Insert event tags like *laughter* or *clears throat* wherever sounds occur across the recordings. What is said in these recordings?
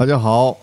大家好，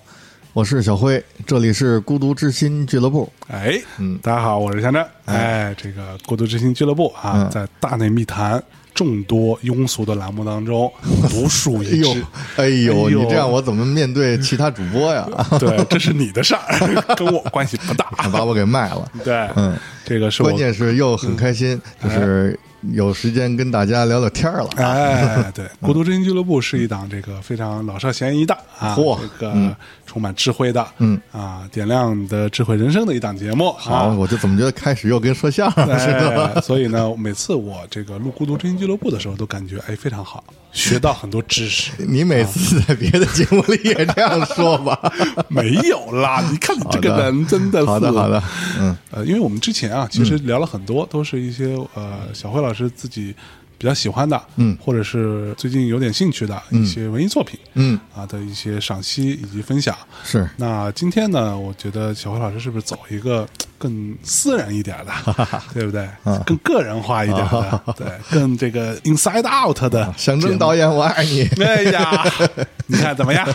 我是小辉，这里是孤独之心俱乐部。哎，嗯，大家好，我是香珍。哎，这个孤独之心俱乐部啊，在大内密谈众多庸俗的栏目当中 *laughs* 独树一帜。哎呦，你这样我怎么面对其他主播呀？*laughs* 对，这是你的事儿，*laughs* 跟我关系不大。把我给卖了。对，嗯，这个是关键是又很开心，就是。有时间跟大家聊聊天了。哎，对，孤独之心俱乐部是一档这个非常老少咸宜的啊，这个充满智慧的，嗯啊，点亮的智慧人生的一档节目。好，我就怎么觉得开始又跟说相声似的。*laughs* 所以呢，每次我这个录孤独之心俱乐部的时候，都感觉哎非常好，*laughs* 学到很多知识。你每次在别的节目里也这样说吧？*laughs* 没有啦，你看你这个人真的是好的好的。嗯呃，因为我们之前啊，其实聊了很多，都是一些呃小辉老师。自己比较喜欢的，嗯，或者是最近有点兴趣的一些文艺作品，嗯啊的一些赏析以及分享。是那今天呢，我觉得小辉老师是不是走一个更私人一点的，*laughs* 对不对？更个人化一点的，对，更这个 inside out 的。象征导演，我爱你。哎呀，*laughs* 你看怎么样？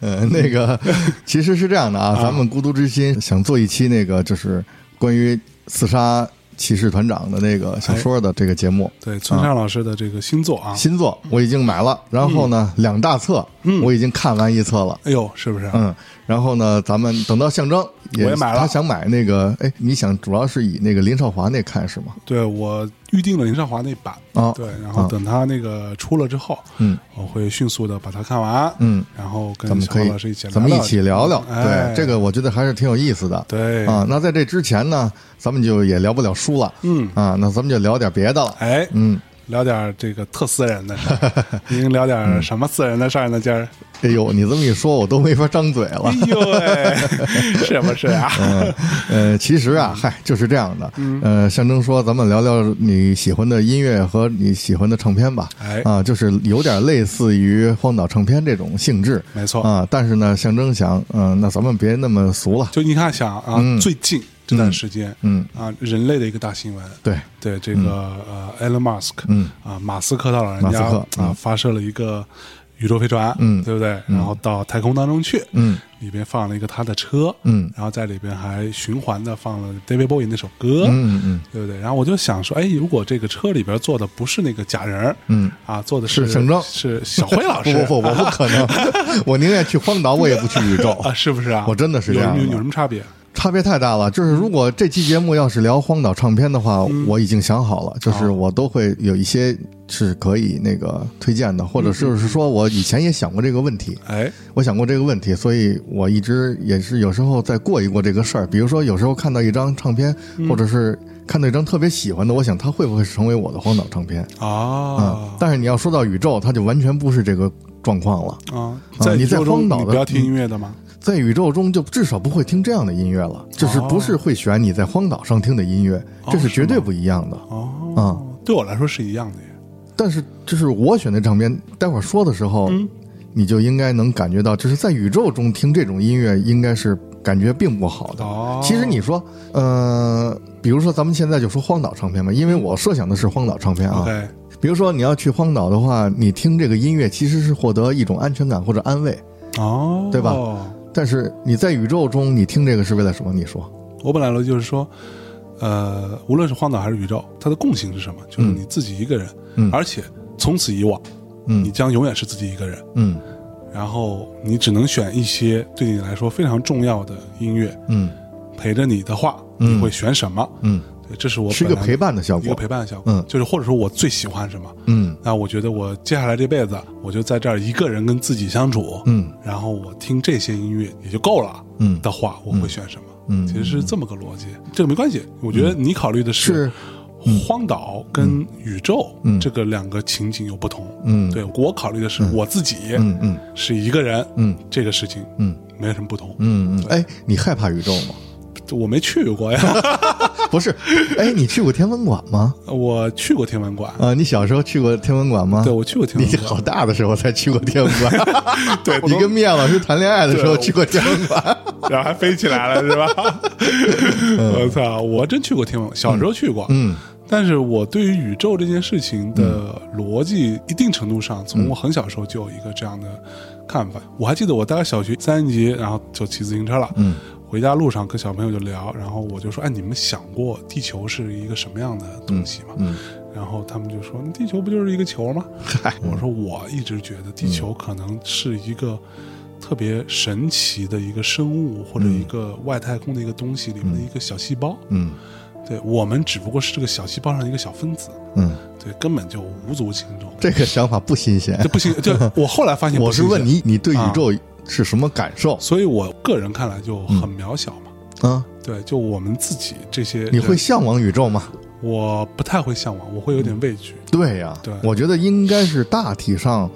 嗯，那个其实是这样的啊，咱们孤独之心想做一期那个就是关于刺杀。骑士团长的那个小说的这个节目，对村上老师的这个新作啊，新作我已经买了，然后呢，两大册，我已经看完一册了。哎呦，是不是？嗯，然后呢，咱们等到象征，我也买了。他想买那个，哎，你想主要是以那个林少华那看是吗？对，我预定了林少华那版啊，对，然后等他那个出了之后，嗯，我会迅速的把它看完，嗯，然后跟小辉老师一起，咱们一起聊聊。对，这个我觉得还是挺有意思的。对啊，那在这之前呢？咱们就也聊不了书了，嗯啊，那咱们就聊点别的了，哎，嗯，聊点这个特私人的事儿，*laughs* 您聊点什么私人的事儿呢？今儿，哎呦，你这么一说，我都没法张嘴了，哎呦喂，是不是啊？*laughs* 嗯呃，其实啊，嗨，就是这样的，呃，象征说，咱们聊聊你喜欢的音乐和你喜欢的唱片吧，哎。啊，就是有点类似于荒岛唱片这种性质，没错。啊，但是呢，象征想，嗯，那咱们别那么俗了，就你看想啊，最近。这段时间，嗯。啊，人类的一个大新闻，对。对，这个呃，Elon Musk，嗯。啊，马斯克他老人家啊，发射了一个宇宙飞船，嗯，对不对？然后到太空当中去，嗯，里边放了一个他的车，嗯，然后在里边还循环的放了 David Bowie 那首歌，嗯嗯，对不对？然后我就想说，哎，如果这个车里边坐的不是那个假人，嗯。啊，坐的是是小辉老师，不 *laughs* 不不，我不可能，*laughs* 我宁愿去荒岛，我也不去宇宙。*laughs* 啊，是不是啊？我真的是这样，有有什么差别？差别太大了，就是如果这期节目要是聊荒岛唱片的话，我已经想好了，就是我都会有一些是可以那个推荐的，或者就是说我以前也想过这个问题，哎，我想过这个问题，所以我一直也是有时候在过一过这个事儿。比如说有时候看到一张唱片，或者是看到一张特别喜欢的，我想它会不会成为我的荒岛唱片啊？嗯，但是你要说到宇宙，它就完全不是这个状况了啊。在你在荒岛的不要听音乐的吗？在宇宙中就至少不会听这样的音乐了，就是不是会选你在荒岛上听的音乐，这是绝对不一样的。哦，啊，对我来说是一样的呀。但是就是我选的唱片，待会儿说的时候，你就应该能感觉到，就是在宇宙中听这种音乐，应该是感觉并不好的。哦，其实你说，呃，比如说咱们现在就说荒岛唱片吧，因为我设想的是荒岛唱片啊。对。比如说你要去荒岛的话，你听这个音乐其实是获得一种安全感或者安慰。哦，对吧？但是你在宇宙中，你听这个是为了什么？你说，我本来呢就是说，呃，无论是荒岛还是宇宙，它的共性是什么？就是你自己一个人，嗯，而且从此以往，嗯，你将永远是自己一个人，嗯，然后你只能选一些对你来说非常重要的音乐，嗯，陪着你的话，你会选什么？嗯。对，这是我是一个陪伴的效果，一个陪伴的效果。嗯，就是或者说我最喜欢什么，嗯，那我觉得我接下来这辈子，我就在这儿一个人跟自己相处，嗯，然后我听这些音乐也就够了，嗯，的话我会选什么？嗯，其实是这么个逻辑。这个没关系，我觉得你考虑的是荒岛跟宇宙这个两个情景有不同。嗯，对我考虑的是我自己，嗯嗯，是一个人，嗯，这个事情，嗯，没有什么不同。嗯嗯，哎，你害怕宇宙吗？我没去过呀，*laughs* 不是，哎，你去过天文馆吗？我去过天文馆啊，你小时候去过天文馆吗？对，我去过天文馆。你好大的时候才去过天文馆，*laughs* 对 *laughs* 你跟米娅老师谈恋爱的时候去过天文馆，然后还飞起来了，是吧？我操，我真去过天文，小时候去过，嗯。但是我对于宇宙这件事情的逻辑，一定程度上，从我很小时候就有一个这样的看法。我还记得我大概小学三年级，然后就骑自行车了。嗯，回家路上跟小朋友就聊，然后我就说：“哎，你们想过地球是一个什么样的东西吗？”嗯，然后他们就说：“地球不就是一个球吗？”我说：“我一直觉得地球可能是一个特别神奇的一个生物，或者一个外太空的一个东西里面的一个小细胞。”嗯。对我们只不过是这个小细胞上的一个小分子，嗯，对，根本就无足轻重。这个想法不新鲜，这不新。就我后来发现，*laughs* 我是问你，你对宇宙是什么感受？所以我个人看来就很渺小嘛。嗯，对，就我们自己这些，你会向往宇宙吗？我不太会向往，我会有点畏惧。对呀，对，我觉得应该是大体上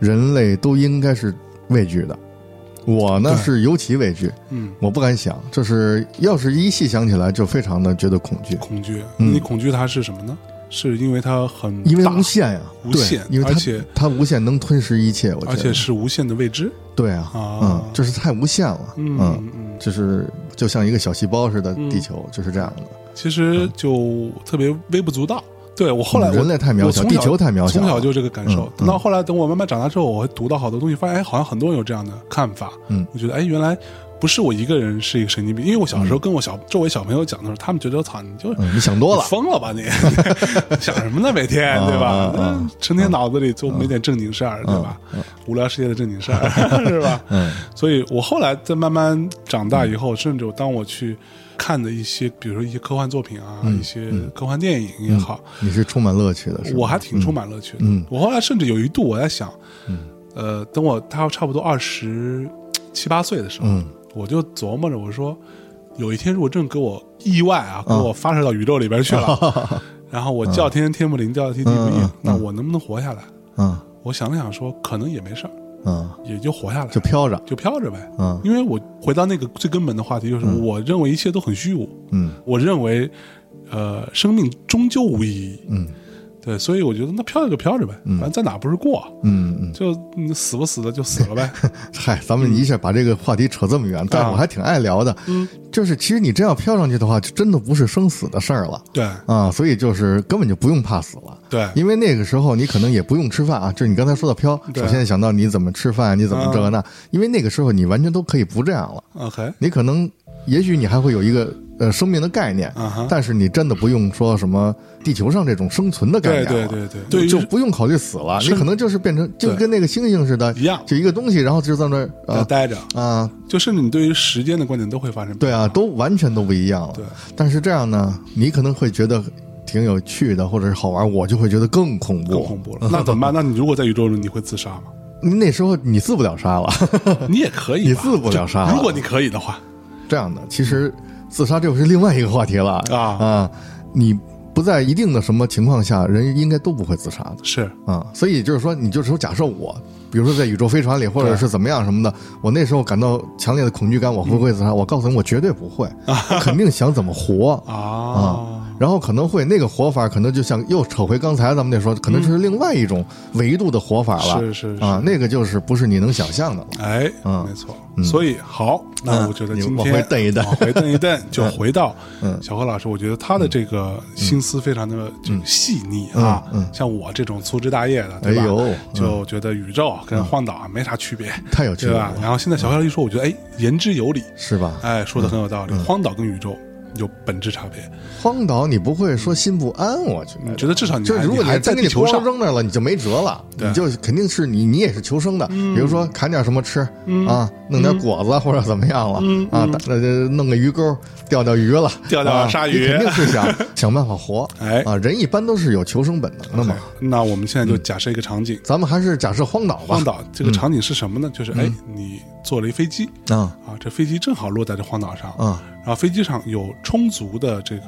人类都应该是畏惧的。我呢是尤其畏惧，嗯，我不敢想，就是要是一细想起来，就非常的觉得恐惧。恐惧，你恐惧它是什么呢？是因为它很因为无限呀，无限，因为而且它无限能吞噬一切，我而且是无限的未知。对啊，嗯，就是太无限了，嗯嗯，就是就像一个小细胞似的，地球就是这样的。其实就特别微不足道。对我后来，人类太渺小，地球太渺小，从小就这个感受。等到后来，等我慢慢长大之后，我会读到好多东西，发现哎，好像很多人有这样的看法。嗯，我觉得哎，原来不是我一个人是一个神经病。因为我小时候跟我小周围小朋友讲的时候，他们觉得我操，你就你想多了，疯了吧你？*laughs* 想什么呢？每天对吧？成天脑子里就没点正经事儿，对吧？无聊世界的正经事儿 *laughs* 是吧？嗯。所以我后来在慢慢长大以后，甚至当我去。看的一些，比如说一些科幻作品啊，一些科幻电影也好，你是充满乐趣的，我还挺充满乐趣的。嗯，我后来甚至有一度我在想，嗯，呃，等我他差不多二十七八岁的时候，我就琢磨着，我说有一天如果真给我意外啊，给我发射到宇宙里边去了，*laughs* 然后我叫天天不灵，叫地地不应，那我能不能活下来？嗯，我想了想说，可能也没事儿。嗯，也就活下来，就飘着，就飘着呗。嗯，因为我回到那个最根本的话题，就是我认为一切都很虚无。嗯，我认为，呃，生命终究无意义。嗯。对，所以我觉得那飘着就飘着呗，反正在哪不是过，嗯嗯，就死不死的就死了呗。*laughs* 嗨，咱们一下把这个话题扯这么远，但我还挺爱聊的。嗯，就是其实你真要飘上去的话，就真的不是生死的事儿了。对啊，所以就是根本就不用怕死了。对，因为那个时候你可能也不用吃饭啊，就是你刚才说的飘，首先想到你怎么吃饭，你怎么这个那，因为那个时候你完全都可以不这样了。OK，你可能。也许你还会有一个呃生命的概念，但是你真的不用说什么地球上这种生存的概念了，对对对对，就不用考虑死了，你可能就是变成就跟那个星星似的，一样，就一个东西，然后就在那儿待着。啊，就甚至你对于时间的观点都会发生，对啊，都完全都不一样了。对，但是这样呢，你可能会觉得挺有趣的，或者是好玩，我就会觉得更恐怖，更恐怖了。那怎么办？*laughs* 那你如果在宇宙中，你会自杀吗？那时候你自不了杀了，*laughs* 你也可以，你自不了杀，如果你可以的话，这样的其实。自杀这又是另外一个话题了啊啊！你不在一定的什么情况下，人应该都不会自杀的。是啊，所以就是说，你就是说假设我，比如说在宇宙飞船里，或者是怎么样什么的，我那时候感到强烈的恐惧感，我会不会自杀？我告诉你，我绝对不会，肯定想怎么活 *laughs* 啊啊！然后可能会那个活法，可能就像又扯回刚才咱们那说，可能是另外一种维度的活法了。是是啊，那个就是不是你能想象的了。哎，嗯，没错。所以好，那我觉得今天往回蹬一蹬，往回蹬一蹬，就回到小何老师。我觉得他的这个心思非常的就细腻啊。像我这种粗枝大叶的，对吧？就觉得宇宙跟荒岛没啥区别，太有趣了。然后现在小何老师一说，我觉得哎，言之有理，是吧？哎，说的很有道理。荒岛跟宇宙。有本质差别。荒岛，你不会说心不安？我觉得，觉得至少你就是，如果你在地球上扔那了，你就没辙了。你就肯定是你，你也是求生的。比如说砍点什么吃啊，弄点果子 *laughs* 或者怎么样了啊，那弄个鱼钩钓钓鱼了，钓钓鲨鱼，肯定是想 *laughs* 想办法活。哎啊，人一般都是有求生本能的嘛。那我们现在就假设一个场景，咱们还是假设荒岛吧。荒岛这个场景是什么呢？就是哎，你坐了一飞机啊啊，这飞机正好落在这荒岛上啊。然后飞机上有充足的这个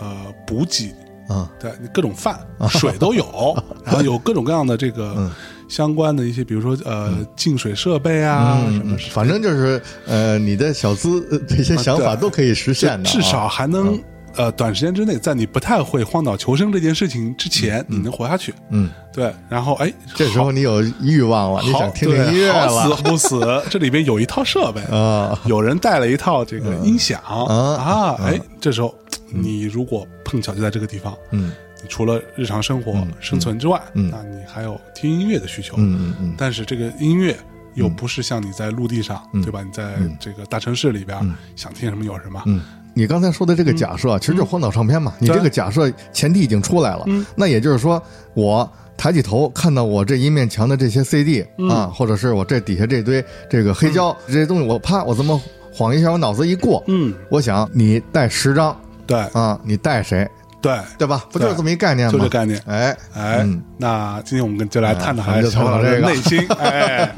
呃补给，嗯，对，各种饭、水都有，*laughs* 然后有各种各样的这个相关的一些，比如说呃净水设备啊什么，反正就是呃你的小资这些想法都可以实现的，至少还能。呃，短时间之内，在你不太会荒岛求生这件事情之前，你能活下去。嗯，对。然后，哎，这时候你有欲望了，你想听听音乐了，死不死？这里边有一套设备 *laughs* 啊，有人带了一套这个音响啊，哎，这时候你如果碰巧就在这个地方，嗯，你除了日常生活生存之外，嗯，那你还有听音乐的需求，嗯嗯嗯，但是这个音乐又不是像你在陆地上，对吧？你在这个大城市里边想听什么有什么，嗯。你刚才说的这个假设，其实就是荒岛唱片嘛。你这个假设前提已经出来了，那也就是说，我抬起头看到我这一面墙的这些 CD 啊，或者是我这底下这堆这个黑胶这些东西，我啪，我这么晃一下，我脑子一过，嗯，我想你带十张，对啊，你带谁？对对吧？不就是这么一概念吗？就这概念。哎哎，那今天我们就来探讨一下小老师内心，*laughs* 哎，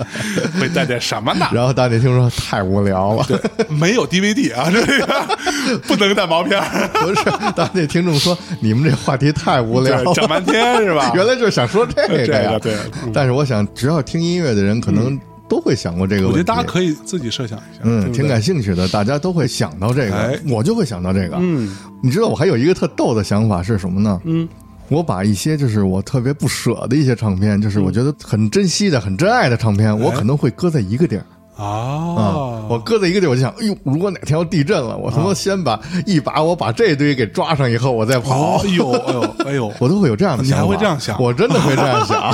会带点什么呢？然后大家听说太无聊了，对，没有 DVD 啊，这个 *laughs* 不能带毛片。不是，当那听众说你们这话题太无聊，讲半天是吧？*laughs* 原来就是想说这个呀。对。但是我想，只要听音乐的人，可能。都会想过这个问题，我觉得大家可以自己设想一下，嗯，挺感兴趣的，大家都会想到这个，我就会想到这个，嗯，你知道我还有一个特逗的想法是什么呢？嗯，我把一些就是我特别不舍的一些唱片，就是我觉得很珍惜的、很珍爱的唱片，我可能会搁在一个地儿。啊，我搁在一个地儿，我就想，哎呦，如果哪天要地震了，我他妈先把一把我把这堆给抓上以后，我再跑，哎呦，哎呦，哎呦，*laughs* 我都会有这样的，你还会这样想？我真的会这样想。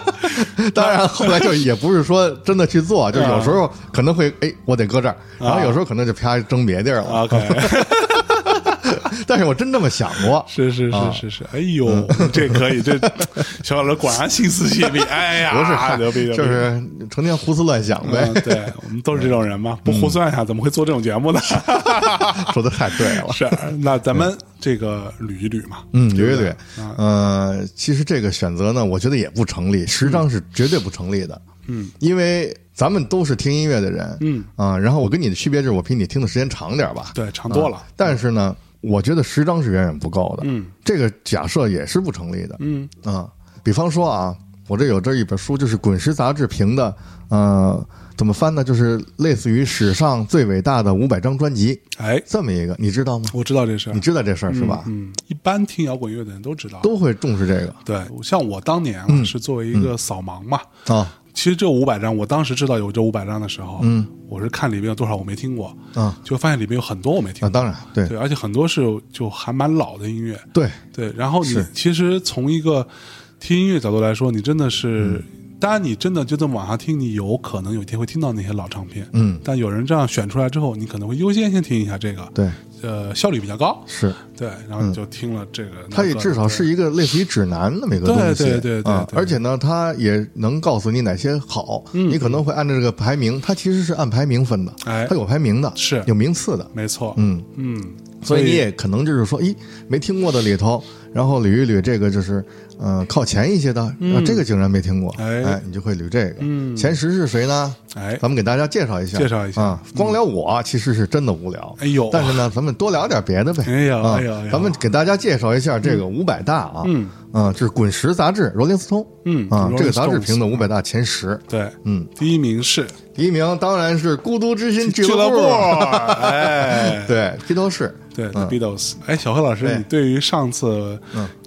*laughs* 当然，后来就也不是说真的去做，就有时候可能会哎，我得搁这儿，然后有时候可能就啪扔别地儿了。OK，*laughs* 但是我真这么想过。*laughs* 是是是是是，哎呦，这可以，这小老师果然心思细腻。哎呀，不是牛逼，就是成天胡思乱想呗。对我们都是这种人嘛，不胡思乱想怎么会做这种节目呢？*laughs* 说的太对了。是，那咱们这个捋一捋嘛。嗯，捋一捋。呃，其实这个选择呢，我觉得也不成立，十张是绝对不成立的。嗯，因为咱们都是听音乐的人。嗯啊，然后我跟你的区别就是，我比你听的时间长点吧。对，长多了。但是呢。我觉得十张是远远不够的，嗯，这个假设也是不成立的，嗯啊，比方说啊，我这有这一本书，就是《滚石》杂志评的，呃，怎么翻呢？就是类似于史上最伟大的五百张专辑，哎，这么一个，你知道吗？我知道这事儿，你知道这事儿是吧？嗯，一般听摇滚乐的人都知道，都会重视这个。对，像我当年啊，是作为一个扫盲嘛，啊。其实这五百张，我当时知道有这五百张的时候，嗯，我是看里面有多少我没听过，嗯，就发现里面有很多我没听过。当然，对。对，而且很多是就还蛮老的音乐。对。对，然后你其实从一个听音乐角度来说，你真的是，当然你真的就这么往下听，你有可能有一天会听到那些老唱片。嗯，但有人这样选出来之后，你可能会优先先听一下这个。对。呃，效率比较高，是。对，然后你就听了这个，它也至少是一个类似于指南那么一个东西，对对对对，而且呢，它也能告诉你哪些好，嗯。你可能会按照这个排名，它其实是按排名分的，哎，它有排名的，是。有名次的，没错，嗯。嗯，所以你也可能就是说，咦，没听过的里头，然后捋一捋这个就是。呃，靠前一些的，这个竟然没听过，哎，你就会捋这个。嗯，前十是谁呢？哎，咱们给大家介绍一下，介绍一下。啊。光聊我其实是真的无聊，哎呦，但是呢，咱们多聊点别的呗。哎呦，哎呀，咱们给大家介绍一下这个五百大啊，嗯，啊，就是《滚石》杂志，罗林斯通，嗯啊，这个杂志评的五百大前十，对，嗯，第一名是，第一名当然是孤独之心俱乐部，哎，*laughs* 对，披头士。对，Beatles。哎，小贺老师，你对于上次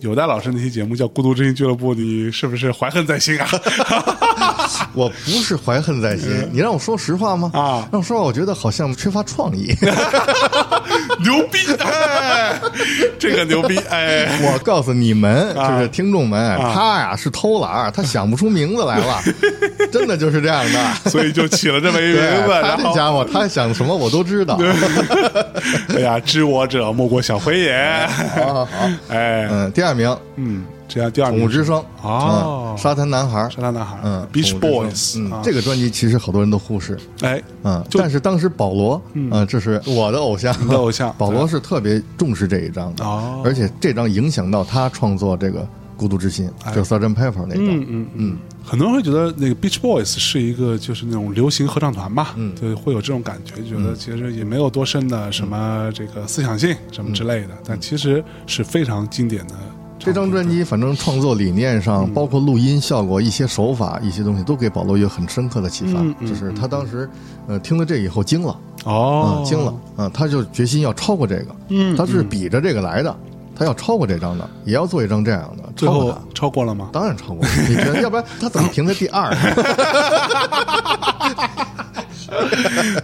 有戴老师那期节目叫《孤独之心俱乐部》，你是不是怀恨在心啊？*laughs* 我不是怀恨在心，你让我说实话吗？啊，让我说话，我觉得好像缺乏创意。*laughs* *laughs* 牛逼！哎，这个牛逼！哎，*laughs* 我告诉你们，就是听众们，他呀是偷懒，他想不出名字来了，*laughs* 真的就是这样的，所以就起了这么一个名字。他这家伙，他想什么我都知道。哎呀，知我。者莫过小辉也，好，好，哎，嗯，第二名，嗯，这样第二名，宠物之声哦，沙滩男孩，沙滩男孩，嗯，Beach Boys，嗯，这个专辑其实好多人都忽视，哎，嗯，但是当时保罗，嗯，这是我的偶像，的偶像，*laughs* 保罗是特别重视这一张的，哦，而且这张影响到他创作这个。孤独之心，就 Sgt. Pepper 那张，嗯嗯嗯，很多人会觉得那个 Beach Boys 是一个就是那种流行合唱团嘛，嗯，对，会有这种感觉，觉得其实也没有多深的什么这个思想性什么之类的，但其实是非常经典的。这张专辑，反正创作理念上，包括录音效果、一些手法、一些东西，都给保罗有很深刻的启发。就是他当时，呃，听了这以后惊了，哦，惊了，嗯，他就决心要超过这个，嗯，他是比着这个来的。他要超过这张的，也要做一张这样的。最后超过了吗？当然超过了。你觉得？要不然他怎么评在第二？*laughs*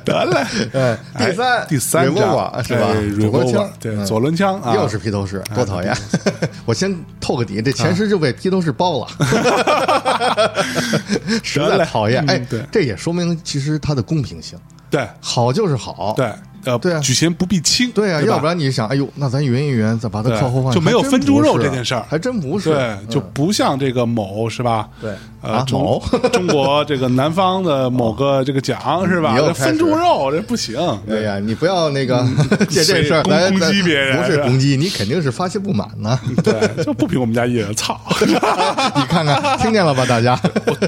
得嘞，哎，第三第三张是吧？左轮枪，对，左轮枪又是披头士，多讨厌！*laughs* 我先透个底，这前十就被披头士包了，*laughs* 实在讨厌。哎，对，这也说明其实它的公平性。对，好就是好。对。呃，对啊，举贤不避亲，对啊，要不然你想，哎呦，那咱匀一匀，再把它靠后放，就没有分猪肉这件事儿，还真不是，对，就不像这个某是吧？对，呃，某 *laughs* 中国这个南方的某个这个奖是吧？分猪肉这不行，哎呀，你不要那个 *laughs* 借这事儿来攻击别人，不是攻击，你肯定是发泄不满呢。对，就不比我们家艺人，操！*laughs* 你看看，听见了吧，大家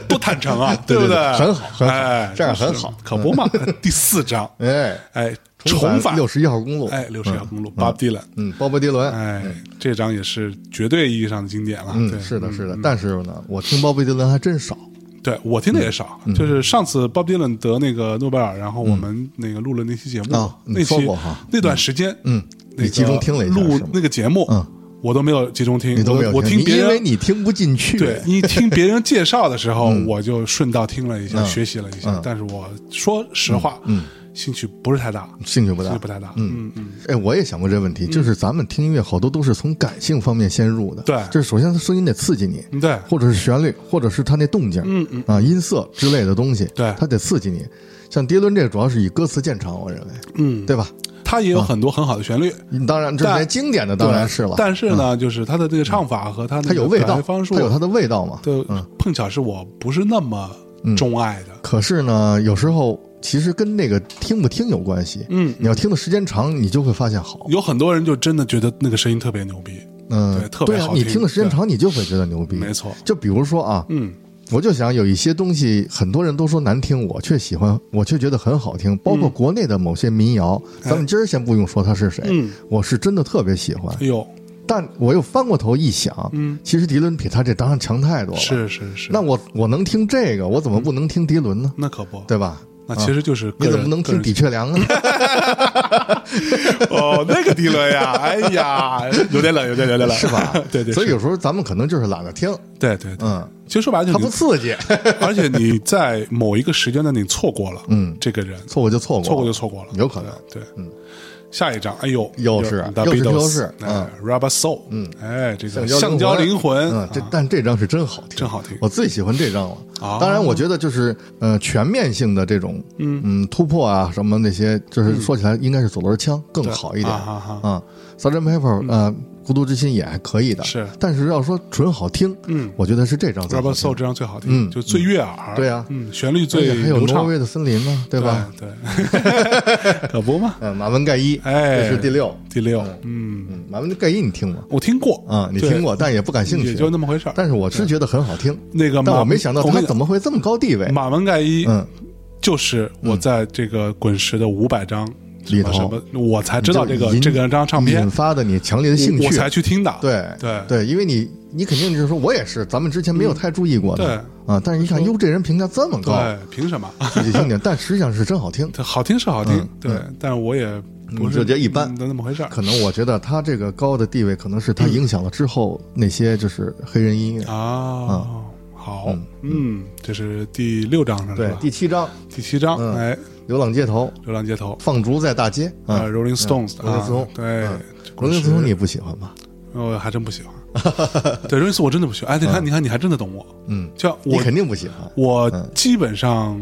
多坦诚啊，对不对？很好，很好，这样很好，可不嘛？第四章，哎哎。重返六十一号公路，哎，六十一号公路，巴布迪伦，嗯，鲍勃迪伦，哎，这张也是绝对意义上的经典了，嗯，是的，是的，但是呢，我听鲍勃迪伦还真少，对我听的也少，就是上次鲍勃迪伦得那个诺贝尔，然后我们那个录了那期节目，那期那段时间，嗯，你集中听了一下，录那个节目，嗯，我都没有集中听，你都没有，我听别人，因为你听不进去，对你听别人介绍的时候，*laughs* 我就顺道听了一下，学习了一下，但是我说实话，嗯。兴趣不是太大，兴趣不大，兴趣不太大。嗯嗯嗯。哎，我也想过这个问题，就是咱们听音乐好多都是从感性方面先入的。对，就是首先它声音得刺激你，对，或者是旋律，或者是它那动静，嗯嗯啊，音色之类的东西，对，它得刺激你。像迪伦这个主要是以歌词见长，我认为，嗯，对吧？它也有很多很好的旋律，当然这些经典的当然是了。但是呢，就是它的这个唱法和它它有味道，它有它的味道嘛。对，碰巧是我不是那么钟爱的。可是呢，有时候。其实跟那个听不听有关系。嗯，你要听的时间长，你就会发现好。有很多人就真的觉得那个声音特别牛逼。嗯，对，特别好听。你听的时间长，你就会觉得牛逼。没错。就比如说啊，嗯，我就想有一些东西，很多人都说难听，我却喜欢，我却觉得很好听。包括国内的某些民谣，咱们今儿先不用说他是谁，嗯，我是真的特别喜欢。哎呦，但我又翻过头一想，嗯，其实迪伦比他这当然强太多了。是是是。那我我能听这个，我怎么不能听迪伦呢？那可不，对吧？那其实就是你怎么能听底雀梁呢？*laughs* 哦，那个迪伦呀，哎呀，有点冷，有点有点冷，是吧？对对。所以有时候咱们可能就是懒得听。对对，嗯，其实说白了，它不刺激，*laughs* 而且你在某一个时间段你错过了，嗯，这个人错过就错过，错过就错过了，有可能。对，嗯。下一张，哎呦，又是又是又是，嗯，Rubber Soul，嗯，哎，这个橡胶灵魂，嗯，这但这张是真好听，真好听，我最喜欢这张了。当然，我觉得就是呃全面性的这种，嗯嗯突破啊什么那些，就是说起来应该是左轮枪更好一点啊。Sgt. Pepper，呃。孤独之心也还可以的，是，但是要说纯好听，嗯，我觉得是这张。Rubber Soul 这张最好听，嗯，就最悦耳，对呀，嗯，旋律最还有挪威的森林呢，对吧？对，*laughs* 可不嘛。嗯，马文盖伊，哎，这是第六，第六，嗯。嗯，马文盖伊你听过？我听过。啊，你听过，但也不感兴趣，也就那么回事但是我是觉得很好听，那个，但我没想到他怎么会这么高地位。马文盖伊，嗯，就是我在这个滚石的五百张。里头，我才知道这个这个张唱片引发的你强烈的兴趣，我才去听的。对对对，因为你你肯定就是说我也是，咱们之前没有太注意过的。对啊，但是一看，哟，这人评价这么高，凭什么？自己听听，但实际上是真好听。好听是好听，对，但是我也不是觉得一般，那么回事可能我觉得他这个高的地位，可能是他影响了之后那些就是黑人音乐啊。好，嗯，这是第六章是吧？对，第七章，第七章，哎。流浪街头，流浪街头，放逐在大街啊，Rolling Stones，罗林斯通，对，罗林斯通你不喜欢吗？我还真不喜欢，*laughs* 对，罗林斯我真的不喜欢。哎，你看，你看，你还真的懂我，嗯，叫我肯定不喜欢，我基本上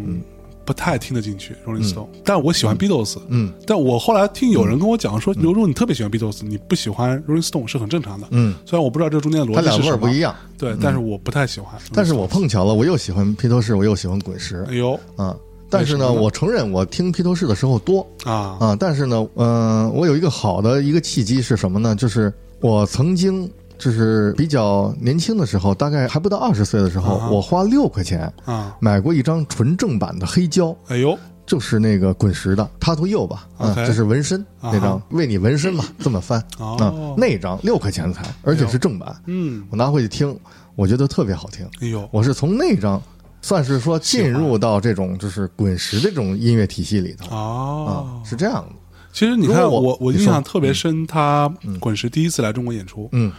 不太听得进去 Rolling Stone，但我喜欢 Beatles，嗯，但我后来听有人跟我讲说，刘如你特别喜欢 Beatles，你不喜欢 Rolling Stone 是很正常的，嗯，虽然我不知道这中间的逻辑是什么，不一样，对，但是我不太喜欢，但是我碰巧了，我又喜欢披头士，我又喜欢滚石，哎呦，啊。但是呢，我承认我听披头士的时候多啊啊！但是呢，嗯，我有一个好的一个契机是什么呢？就是我曾经就是比较年轻的时候，大概还不到二十岁的时候，我花六块钱啊买过一张纯正版的黑胶。哎呦，就是那个滚石的《他图右》吧，啊，这是纹身那张，为你纹身嘛，*laughs* 这么翻啊，那张六块钱才，而且是正版。嗯，我拿回去听，我觉得特别好听。哎呦，我是从那张。算是说进入到这种就是滚石这种音乐体系里头。哦，是这样的。其实你看我我印象特别深，他滚石第一次来中国演出，嗯，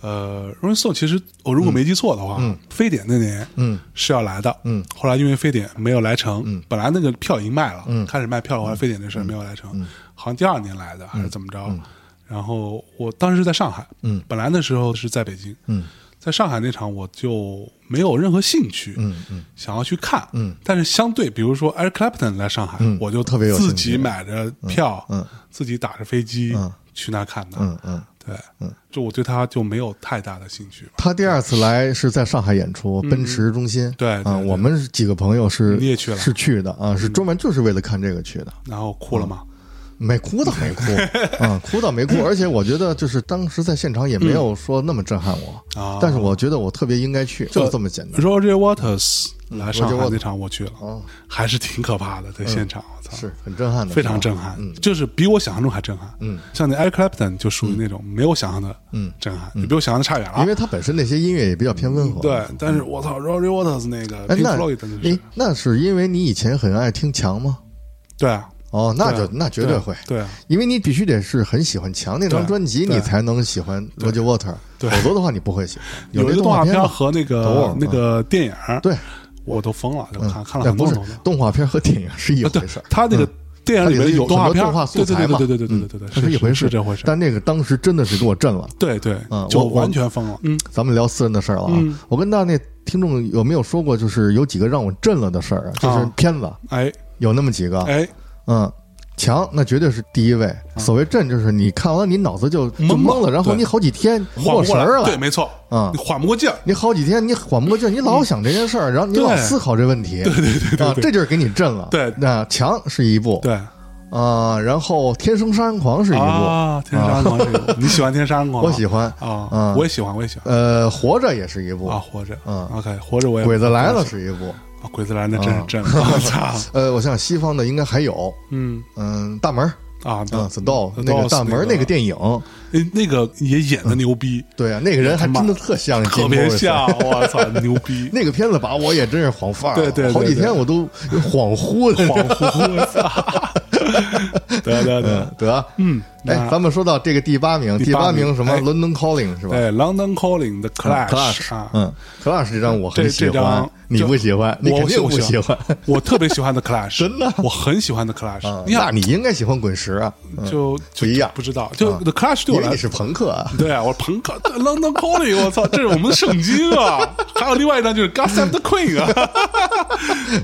呃，Rolling Stone 其实我如果没记错的话，非典那年嗯。是要来的，嗯，后来因为非典没有来成，嗯。本来那个票已经卖了，嗯。开始卖票，的话非典这事儿没有来成，好像第二年来的还是怎么着？然后我当时是在上海，嗯。本来那时候是在北京，嗯。在上海那场我就没有任何兴趣，嗯嗯。想要去看，嗯，但是相对，比如说 Eric Clapton 来上海，嗯我就特别有自兴趣。己买着票，嗯。自己打着飞机，嗯。去那看的，嗯嗯。对，嗯，就我对他就没有太大的兴趣。他第二次来是在上海演出，奔驰中心。啊，对对对。我们几个朋友是你也去了。是去的啊，是专门就是为了看这个去的。然后哭了吗？没哭倒没哭，啊，*laughs* 哭。倒没哭，而且我觉得就是当时在现场也没有说那么震撼我，啊，但是我觉得我特别应该去，就这么简单。Roger Waters 来上海那场我去了，哦，还是挺可怕的，在现场，我操，是很震撼的，非常震撼，就是比我想象中还震撼。嗯，像那 Eric Clapton 就属于那种没有想象的嗯。震撼，你比我想象的差远了。因为他本身那些音乐也比较偏温和。对，但是我操，Roger Waters 那个哎，Pink 那那是因为你以前很爱听强吗？对啊，哦，那就那绝对会，对啊，因为你必须得是很喜欢强那张专辑，你才能喜欢罗杰沃特，否则的话你不会喜欢。*laughs* 有这动画片和那个那个电影，对我都疯了，就看看了。不是动画片和电影是一回事它，他那个电影里面有动画片画素材嘛？对对对对对对对，是一回事这回事。但那个当时真的是给我震了，对对，嗯，我完全疯了。嗯，咱们聊私人的事儿了。啊，我跟那那听众有没有说过，就是有几个让我震了的事儿啊，就是片子，哎，有那么几个，哎。嗯。强，那绝对是第一位。所谓震，就是你看完，你脑子就就懵了，然后你好几天缓过神儿了。对，没错，嗯你缓不过劲儿。你好几天你缓不过劲儿，你老想这件事儿，然后你老思考这问题，对对对啊，这就是给你震了。对那强是一部，对啊，然后天生杀人狂是一部，啊，天杀人狂是一部，*laughs* 你喜欢天生杀人狂？我喜欢啊嗯，我也喜欢，我也喜欢呃，活着也是一部啊，，活着，嗯，OK，活着我也鬼子来了是一部，啊，鬼子来那真是真的，我操，*laughs* 呃，我想西方的应该还有，嗯。嗯，大门儿，啊，嗯，The Doll 那个大门那个电影，那那个也演的牛逼，对啊，那个人还真的特像，特别像，。我操，牛逼，*laughs* 那个片子把我也真是晃范儿了，对对对好几天我都恍惚的，恍惚，*laughs* 操，得得得，得，嗯，哎，咱们说到这个第八名，第第八名什么哎？London Calling 是吧？对，London Calling 的 Clash 啊，嗯，Clash 这张我很喜欢，你不喜欢，你我肯定不喜喜欢。我特别喜欢的 Clash，*laughs* 真的我很喜欢的 Clash，那你应该喜欢滚石啊，就不一样不知道，就 The Clash 对我来因为你是朋克啊。*laughs* 对啊，我朋克 London Calling，我操，这是我们的圣经啊！还有另外一张就是 God Save the Queen 啊，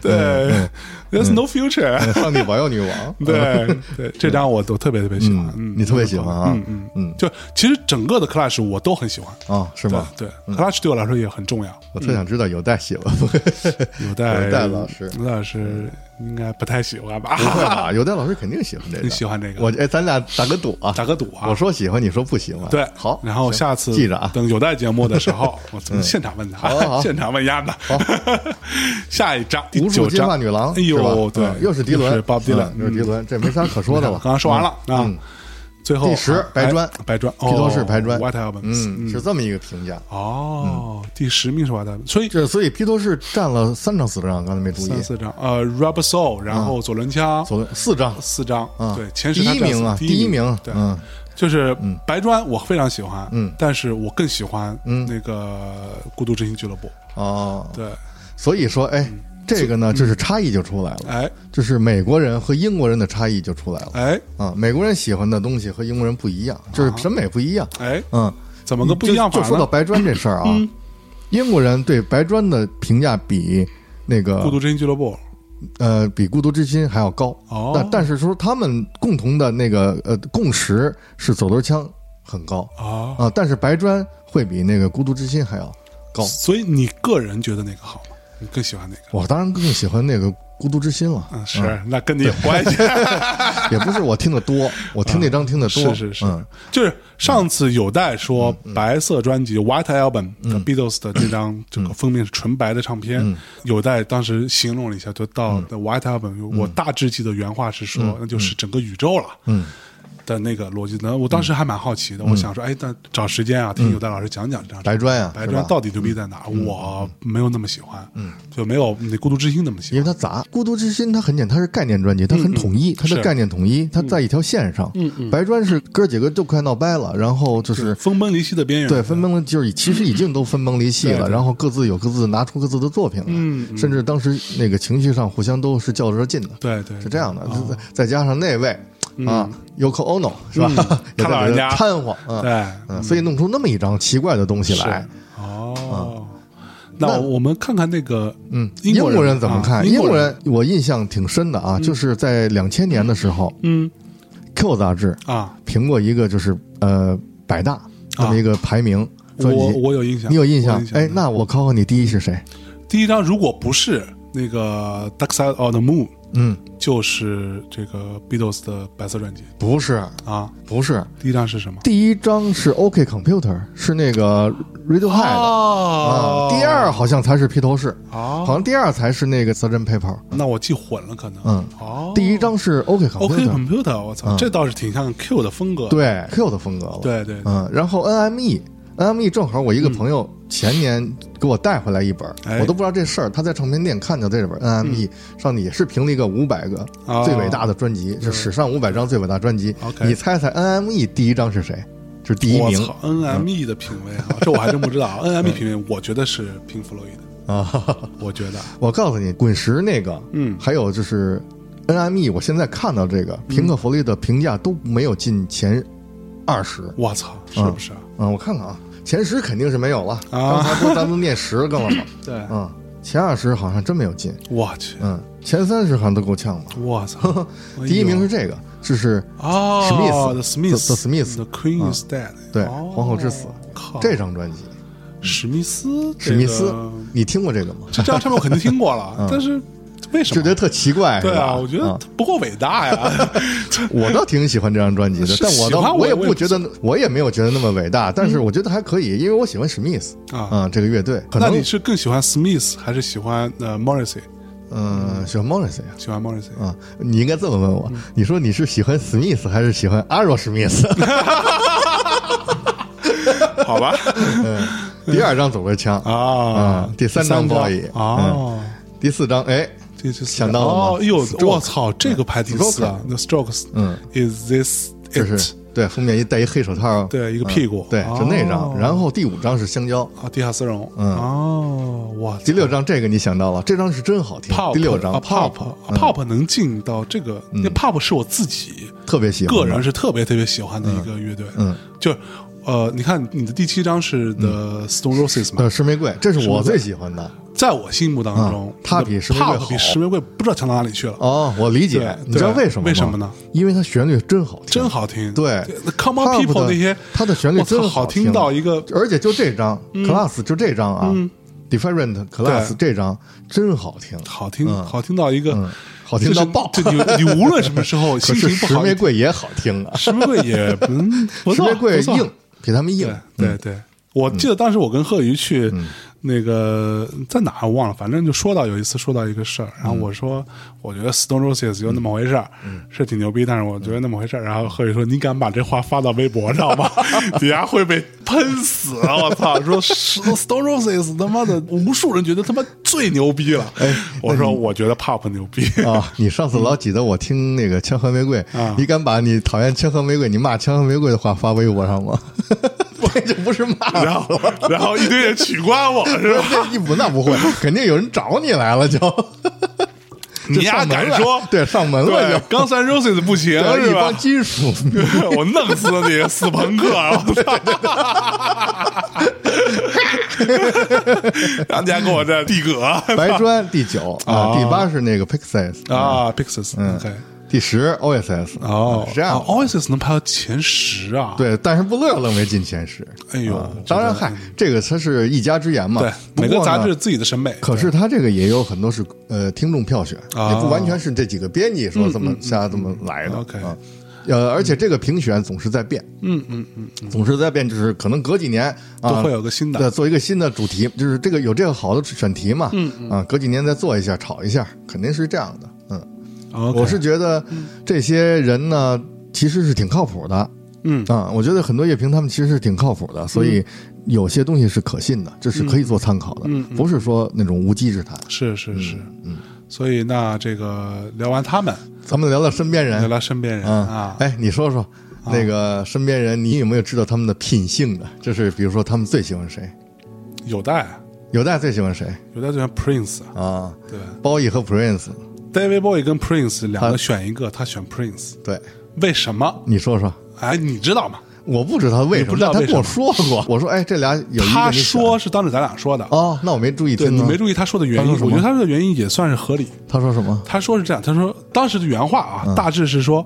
对，There's no future，上帝保佑女王。*laughs* *laughs* 对对，这张我都特别特别喜欢，嗯，你特别喜欢啊。嗯嗯嗯就其实整个的 Clash 我都很喜欢，啊，是吗？对，Clash 对我来说也很重要，我特想知道有代喜欢不？有待 *laughs* 有待老师。有待老师应该不太喜欢吧？不会吧？有的老师肯定喜欢这个。你喜欢这个我哎，咱俩打个赌啊！打个赌啊我说喜欢，你说不喜欢。对，好。然后下次记着啊。等有待节目的时候，*laughs* 我从现场问他，现场问鸭子。好 *laughs* 下一张第无数金九章发女郎，哎呦对嗯又是迪伦，又是 Bob Dylan，嗯又是迪伦，这没啥可说的了。刚刚说完了啊嗯，最后第十啊白砖哎白砖，披头士白砖。White Album，嗯，是这么一个评价。哦，第十名是 White Album，所以这所以披头士占了三张四张，刚才没注意。三。四张，呃，Rubber Soul，然后左轮枪左轮四张，四张，嗯对，前十第一名啊，第第一名，对，嗯，就是白砖，我非常喜欢，嗯，但是我更喜欢嗯。那个孤独之心俱乐部，哦，对，所以说，哎，这个呢，就是差异就出来了，哎。就是美国人和英国人的差异就出来了。哎。啊。美国人喜欢的东西和英国人不一样，就是审美不一样，哎，嗯，怎么个不一样法就就说到？白砖这事儿啊，英国人对白砖的评价比那个孤独之心俱乐部，呃比孤独之心还要高。哦。但但是说他们共同的那个呃共识是走轮枪很高。啊，啊，但是白砖会比那个孤独之心还要高。所以你个人觉得哪个好吗？你更喜欢哪个？我当然更喜欢那个孤独之心了，嗯，是，那跟你有关系。*laughs* 也不是我听的多，我听那张听的多，*laughs* 是是是。嗯，就是上次有代说白色专辑 White Album 的 Beatles 的这张这个封面是纯白的唱片，有代当时形容了一下，就到的 White Album，我大致记得原话是说，那就是整个宇宙了。嗯，的那个逻辑呢？我当时还蛮好奇的，我想说，哎，那找时间啊，听有代老师讲讲这张白砖啊，白砖到底牛逼在哪？我没有那么喜欢，嗯，就没有那《孤独之心》那么喜欢，因为它杂。《孤独之心》它很简单，它是概念专辑，它很统一，它的概念统一，它在一条线上。嗯嗯，白砖是哥几个就快闹掰了，然后就是分崩离析的边缘。对，分崩就是其实已经都分崩离析了，然后各自有各自拿出各自的作品来，嗯，甚至当时那个情绪上互相都是较着劲的。对对，是这样的。再再加上那位啊，Yoko Ono 是吧？*laughs* 他老人家掺和，嗯对，嗯，所以弄出那么一张奇怪的东西来。哦，那我们看看那个，嗯，英国人怎么看？英国人我印象挺深的啊，就是在两千年的时候，嗯，Q 杂志啊评过一个就是呃百大这么一个排名专辑，我有印象，你有印象？哎，那我考考你，第一是谁？第一张如果不是那个 Dark Side of the Moon。嗯，就是这个 Beatles 的白色专辑，不是。啊，不是，第一张是什么？第一张是 OK Computer，是那个 Radiohead 啊，第二好像才是披头士。哦，好像第二才是那个 Sgt. Pepper，那我记混了可能，嗯，哦，第一张是 OK Computer，OK Computer，我操，这倒是挺像 Q 的风格，对 Q 的风格了，对对，嗯，然后 NME。NME 正好我一个朋友前年给我带回来一本，我都不知道这事儿。他在唱片店看到这本 NME 上也是评了一个五百个最伟大的专辑，就史上五百张最伟大专辑。你猜猜 NME 第一张是谁？就是第一名。我操，NME 的品味啊，这我还真不知道。*laughs* NME 品味，我觉得是 Pink Floyd 啊，石的。我告诉你，滚石那个，嗯，还有就是 NME，我现在看到这个平克·弗雷的评价都没有进前二十。我操，是不是？嗯，我看看啊。前十肯定是没有了，刚才不咱们念十个了吗？*laughs* 对，嗯，前二十好像真没有进。我去，嗯，前三十好像都够呛了。我操，*laughs* 第一名是这个，这是啊，史密斯，The Queen is Dead，对，皇后之死，靠，这张专辑，史密斯，史密斯，你听过这个吗？这张唱片我肯定听过了，*laughs* 但是。为什么觉得特奇怪？对啊，我觉得不够伟大呀。*laughs* 我倒挺喜欢这张专辑的，但我倒我也不觉得，我也没有觉得那么伟大。但是我觉得还可以，因为我喜欢史密斯啊，这个乐队。那你是更喜欢史密斯还是喜欢呃 Morrissey？嗯，喜欢 Morrissey 啊，喜欢 Morrissey 啊。你应该这么问我，你说你是喜欢史密斯还是喜欢阿若史密斯？*laughs* 好吧，*laughs* 第二张走着枪啊，第三张包 y 啊，第四张哎。想到了吗？哟，我操，这个排第四啊！The Strokes，嗯，Is this？就是对，封面一戴一黑手套，对，一个屁股，对，就那张。然后第五张是香蕉啊，地下丝绒，嗯，哦，哇，第六张这个你想到了，这张是真好听。第六张 Pop，Pop 能进到这个，那 Pop 是我自己特别喜欢，个人是特别特别喜欢的一个乐队，嗯，就。呃，你看你的第七张是 The Stone Roses 嘛？呃，石玫瑰，这是我最喜欢的。在我心目当中，它比石玫瑰比石玫瑰不知道强到哪里去了。哦，我理解，你知道为什么？为什么呢？因为它旋律真好听，真好听。对，Come on People 那些，它的旋律真好听。到一个，而且就这张 Class 就这张啊，Different Class 这张真好听，好听，好听到一个，好听到爆。就你你无论什么时候 *laughs* 心情不好，石玫瑰也好听啊，石玫瑰也，*laughs* 石玫瑰硬。比他们硬，对对，我记得当时我跟贺瑜去那个在哪我忘了，反正就说到有一次说到一个事儿，然后我说我觉得 Stone Roses 就那么回事儿，是挺牛逼，但是我觉得那么回事儿。然后贺宇说：“你敢把这话发到微博上吗？*laughs* 底下会被喷死！我操！说 Stone Roses 他妈的无数人觉得他妈最牛逼了。”哎，我说我觉得 Pop 牛逼啊！你上次老挤得我听那个千和玫瑰，你敢把你讨厌千和玫瑰、你骂千和玫瑰的话发微博上吗？*laughs* 这就不是骂，然后然后一堆人取关我，是吧？*laughs* 那不那不会，肯定有人找你来了，就 *laughs* 你丫敢说？*laughs* 对，上门了就。刚三 roses 不行是吧？金属，*laughs* 我弄死你，死朋克！我操！大家给我这地葛，白砖第九啊，第八是那个 Pixies 啊，Pixies，嗯。第十，OSS 哦，是这样，OSS 能排到前十啊？对，但是布勒愣没进前十。哎呦，当然，嗨，这个它是一家之言嘛。对，每个杂志自己的审美。可是它这个也有很多是呃听众票选，也不完全是这几个编辑说这么瞎这么来的。OK，呃，而且这个评选总是在变。嗯嗯嗯，总是在变，就是可能隔几年都会有个新的，做一个新的主题，就是这个有这个好的选题嘛。嗯嗯，啊，隔几年再做一下，炒一下，肯定是这样的。嗯。我是觉得这些人呢，其实是挺靠谱的。嗯啊，我觉得很多乐评他们其实是挺靠谱的，所以有些东西是可信的，这是可以做参考的，不是说那种无稽之谈。是是是，嗯。所以那这个聊完他们，咱们聊聊身边人，聊聊身边人啊。哎，你说说那个身边人，你有没有知道他们的品性的？就是比如说他们最喜欢谁？有待，有待最喜欢谁？有待最喜欢 Prince 啊，对，包奕和 Prince。David Bowie 跟 Prince 两个选一个，他选 Prince。对，为什么？你说说。哎，你知道吗？我不知道为什么知道，他跟我说过。*laughs* 我说，哎，这俩有一他说是当着咱俩说的。哦，那我没注意听。你没注意他说的原因？我觉得他说的原因也算是合理。他说什么？他说是这样，他说当时的原话啊，大致是说，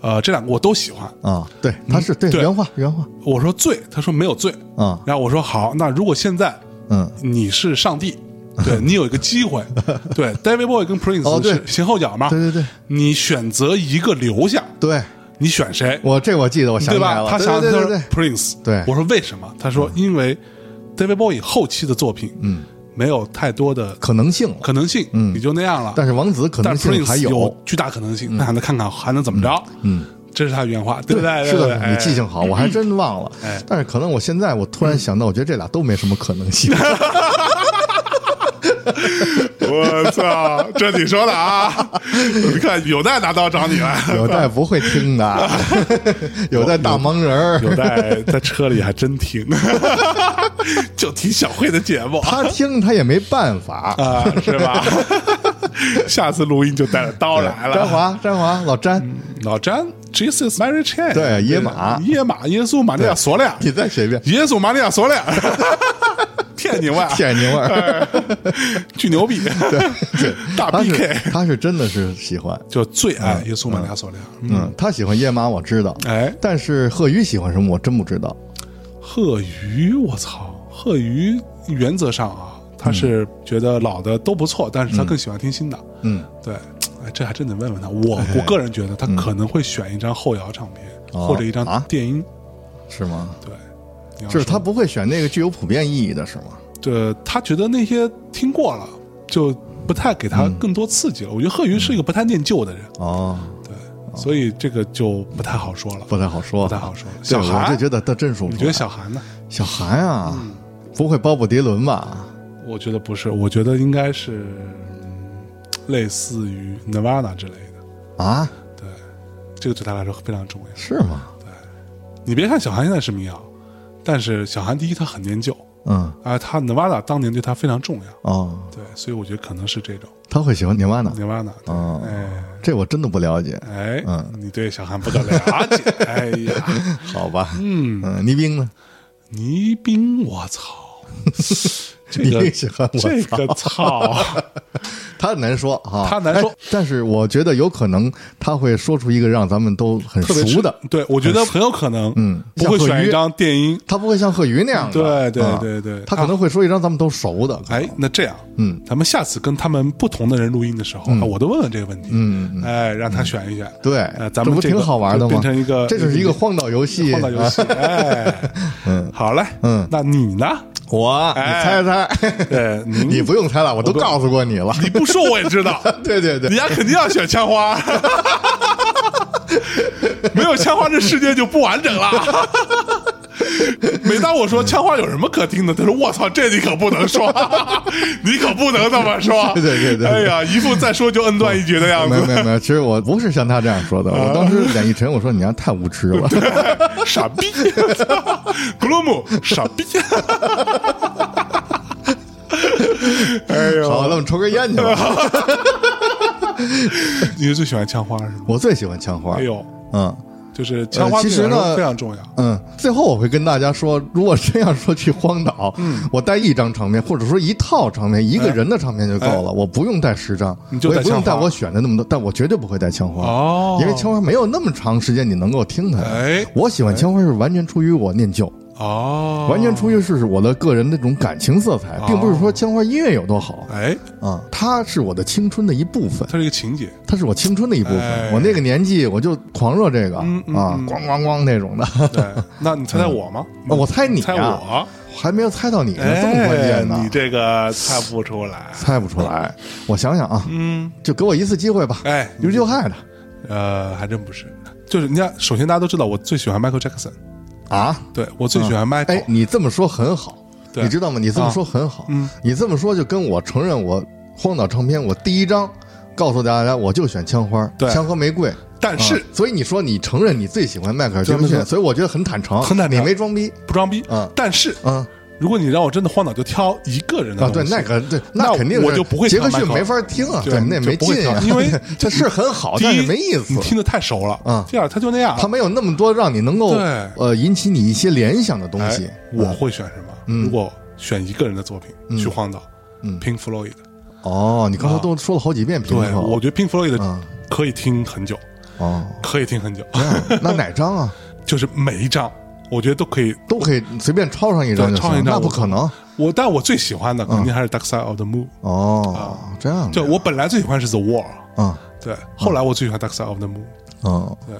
呃，这两个我都喜欢啊。对，他是对原话原话。我说罪，他说没有罪啊。然后我说好，那如果现在，嗯，你是上帝。*laughs* 对你有一个机会，*laughs* 对，David Bowie 跟 Prince 是前后脚嘛？对对对，你选择一个留下，对，你选谁？我这我记得，我想起来了。他想对对对，Prince。对，我说为什么？他说因为 David Bowie 后期的作品，嗯，没有太多的可能性，可能性，嗯，也就那样了。但是王子可能性还有巨大可能性，那还能看看还能怎么着？嗯，这是他原话，对不对？是的，你记性好，我还真忘了。哎，但是可能我现在我突然想到，我觉得这俩都没什么可能性。*laughs* *laughs* 我操！这你说的啊？你看有待拿刀找你了，有待不会听的，*laughs* 有待大忙人有待在车里还真听，*laughs* 就听小慧的节目，他听他也没办法啊，是吧？下次录音就带着刀来了。詹华，詹华，老詹，老詹，Jesus Mary Chain，对，耶马，耶马，耶稣玛利亚索俩，你再写一遍，耶稣玛利亚索俩。天津味儿，天津味儿，*laughs* 巨牛逼！对，*laughs* 大 BK，他是真的是喜欢，就最爱耶稣玛利亚索俩。嗯，他喜欢野马，我知道。哎，但是贺宇喜欢什么，我真不知道。贺宇，我操！贺宇原则上啊，他是觉得老的都不错，但是他更喜欢听新的。嗯，对。哎，这还真得问问他。我我个人觉得，他可能会选一张后摇唱片，或者一张电音，是吗？对。就是他不会选那个具有普遍意义的，是吗？对，他觉得那些听过了，就不太给他更多刺激了。我觉得贺云是一个不太念旧的人哦，对，所以这个就不太好说了，不太好说，不太好说。小韩，我就觉得他真说不你觉得小韩呢？小韩啊，不会鲍勃迪伦吧？我觉得不是，我觉得应该是类似于 Nirvana 之类的啊。对，这个对他来说非常重要，是吗？对，你别看小韩现在是民谣。但是小韩第一他很念旧，嗯，啊，他 Nevada 当年对他非常重要，哦，对，所以我觉得可能是这种，他会喜欢 Nirvana，Nirvana，哦，哎，这我真的不了解，哎，嗯，你对小韩不够了解，*laughs* 哎呀，好吧，嗯。嗯，倪冰呢？倪冰，我操，这个喜欢我这个操。*laughs* 他难说哈，他难说，但是我觉得有可能他会说出一个让咱们都很熟的。对，我觉得很有可能，嗯，不会选一张电音，他不会像贺鱼那样的。对对对对，他可能会说一张咱们都熟的。哎，那这样，嗯，咱们下次跟他们不同的人录音的时候，我都问问这个问题，嗯，哎，让他选一选。对，咱们不挺好玩的吗？变成一个，这就是一个 *laughs* 荒岛游戏，荒岛游戏。哎，*laughs* 嗯，好嘞，嗯，那你呢？我，你猜猜？对，*laughs* 你不用猜了，我都告诉过你了。你不说我也知道。*laughs* 对对对，你家肯定要选枪花，*laughs* 没有枪花这世界就不完整了。*laughs* 每当我说枪花有什么可听的，他说：“我操，这你可不能说，*laughs* 你可不能这么说。*laughs* ”对对对，哎呀，一副再说就恩断义绝的样子。没有没有没有，其实我不是像他这样说的。我当时脸一沉，我说：“你娘太无知了，傻逼，格罗姆，傻逼。”哎呦，好，那我们抽根烟去吧。你是最喜欢枪花是吗？我最喜欢枪花。哎呦，嗯。就是枪花，其实呢非常重要。嗯，最后我会跟大家说，如果真要说去荒岛，嗯，我带一张唱片，或者说一套唱片，一个人的唱片就够了，我不用带十张，我也不用带我选的那么多，但我绝对不会带枪花哦，因为枪花没有那么长时间你能够听它。哎，我喜欢枪花是完全出于我念旧。哦，完全出于是我的个人那种感情色彩，并不是说枪花音乐有多好。哎，啊，它是我的青春的一部分，它是一个情节，它是我青春的一部分。我那个年纪我就狂热这个啊，咣咣咣那种的。对，那你猜猜我吗？*laughs* 我猜你，猜我，还没有猜到你呢，这么关键呢？你这个猜不出来，猜不出来。*laughs* 我想想啊，嗯，就给我一次机会吧。哎，刘就害的，呃，还真不是。就是你看，首先大家都知道我最喜欢 Michael Jackson 啊，对我最喜欢 Michael。哎，你这么说很好，你知道吗？你这么说很好，嗯，你这么说就跟我承认我荒岛唱片我第一张告诉大家我就选枪花，对，枪和玫瑰。但是，所以你说你承认你最喜欢迈克尔·杰克逊，所以我觉得很坦诚，很坦诚，你没装逼，不装逼。嗯，但是，嗯。如果你让我真的荒岛，就挑一个人的啊，对，那个对，那肯定我就不会。杰克逊没法听啊，对，那没劲啊，因为 *laughs* 这是很好，但是没意思，你听的太熟了啊。第二，他就那样，他没有那么多让你能够呃引起你一些联想的东西。我会选什么？如果选一个人的作品去荒岛，嗯，Pink Floyd。哦，你刚才都说了好几遍 Pink Floyd，我觉得 Pink Floyd 可以听很久，哦，可以听很久。那哪张啊？*laughs* 就是每一张。我觉得都可以，都可以随便抄上一张，抄一张，那不可能。我但我最喜欢的肯定还是《Dark Side of the Moon》。哦，这样。就我本来最喜欢是《The Wall》。嗯，对。后来我最喜欢《Dark Side of the Moon》。嗯，对。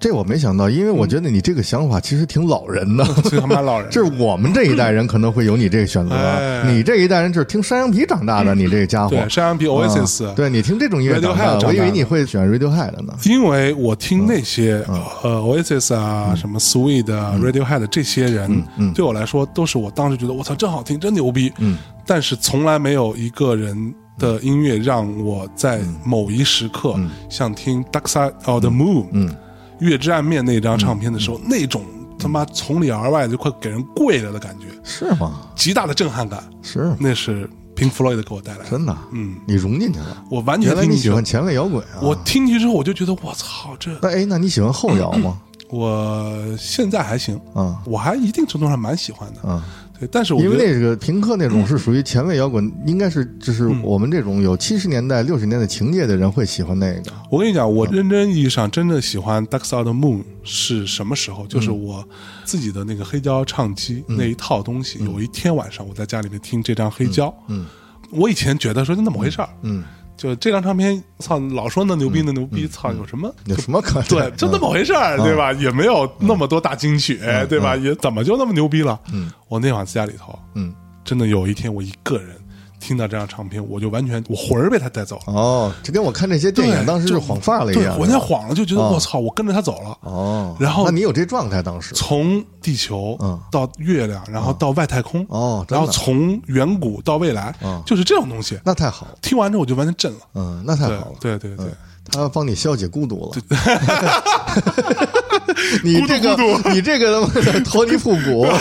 这我没想到，因为我觉得你这个想法其实挺老人的，*laughs* 嗯、他妈老人。*laughs* 就是我们这一代人可能会有你这个选择，你这一代人就是听山羊皮长大的，*laughs* 你这个家伙。对，山羊皮 Oasis，对你听这种音乐长大的，我以为你会选 Radiohead 呢。因为我听那些呃 Oasis 啊，什么 Sweet、Radiohead 这些人，对我来说都是我当时觉得我操真好听，真牛逼。嗯。但是从来没有一个人的音乐让我在某一时刻像听 Dark Side of the Moon。嗯。月之暗面那张唱片的时候，那种他妈从里而外就快给人跪了的感觉，是吗？极大的震撼感，是，那是 Pink Floyd 给我带来的，真的，嗯，你融进去了，我完全。原来你喜欢前卫摇滚啊？我听进去之后，我就觉得我操，这那哎，那你喜欢后摇吗？*clears throat* 我现在还行，啊，我还一定程度上蛮喜欢的，啊。但是因为那个平克那种是属于前卫摇滚，应该是就是我们这种有七十年代、六十年代情节的人会喜欢那个。我跟你讲，我认真意义上真的喜欢《Dark Side of the Moon》是什么时候？就是我自己的那个黑胶唱机那一套东西。有一天晚上，我在家里面听这张黑胶，嗯，我以前觉得说就那么回事儿，嗯。就这张唱片，操，老说那牛逼那牛逼，操，有什么有什么可对，就那么回事儿，对吧？也没有那么多大金曲，对吧？也怎么就那么牛逼了？嗯，我那晚在家里头，嗯，真的有一天我一个人。听到这张唱片，我就完全我魂儿被他带走了。哦，就跟我看这些电影当时是晃发了一样，我现在晃了，就觉得我操，我跟着他走了。哦，然后那你有这状态当时？从地球到月亮，然后到外太空，哦，然后从远古到未来，就是这种东西。那太好了，听完之后我就完全震了。嗯，那太好了。对对对，他帮你消解孤独了。*laughs* 你这个，你这个脱离复古。*laughs*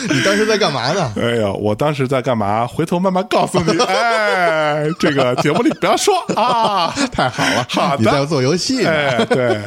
*laughs* 你当时在干嘛呢？哎呀，我当时在干嘛？回头慢慢告诉你。哎，这个节目里不要说啊，太好了。好的，在做游戏。哎，对，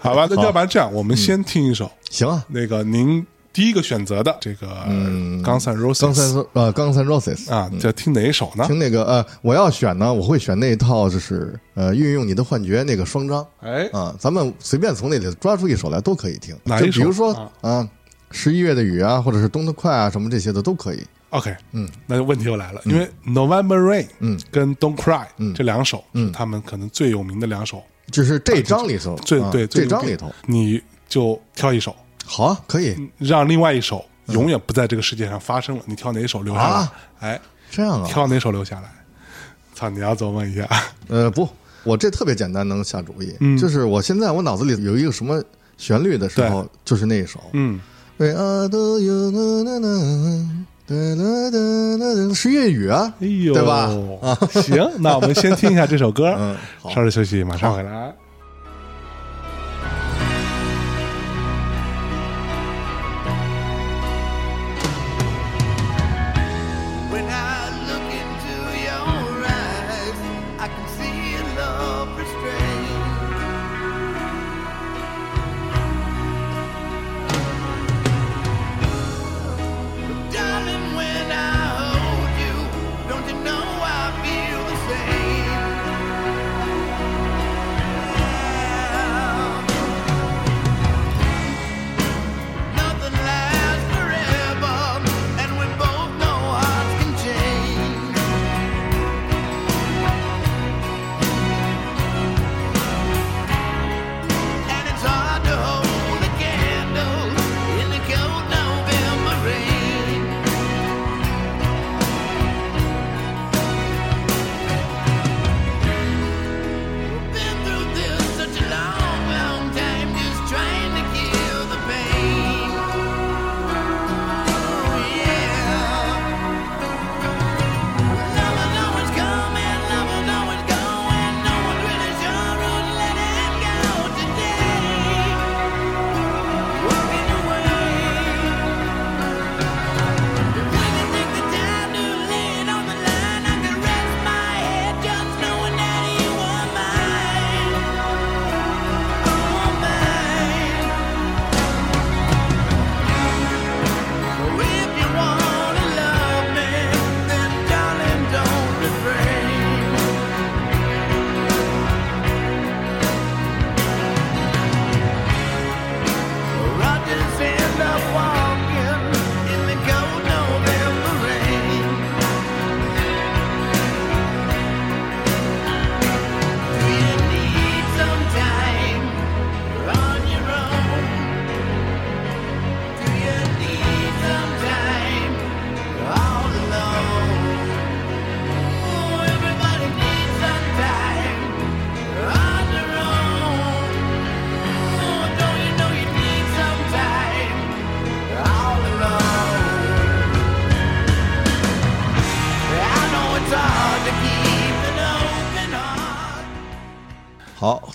好吧，那要不然这样，我们先听一首。行啊，那个您第一个选择的这个《钢三 roses》，钢三呃，钢三 roses 啊，这听哪一首呢？听那个呃，我要选呢，我会选那一套，就是呃，运用你的幻觉那个双张。哎啊，咱们随便从那里抓出一首来都可以听。哪一首？比如说啊。十一月的雨啊，或者是冬的快啊，什么这些的都可以。OK，嗯，那问题又来了，因为 November Rain，嗯，跟 Don't Cry，嗯，这两首，嗯，他们可能最有名的两首，就是这张里头，最对这张里头，你就挑一首，好啊，可以。让另外一首永远不在这个世界上发生了，你挑哪一首留下来？哎，这样啊，挑哪首留下来？操，你要琢磨一下。呃，不，我这特别简单，能下主意，就是我现在我脑子里有一个什么旋律的时候，就是那一首，嗯。对啊，都有啦啦啦，哒啦哒啦，是粤语啊，对吧？啊，行，那我们先听一下这首歌，*laughs* 嗯，稍事休息，马上回来。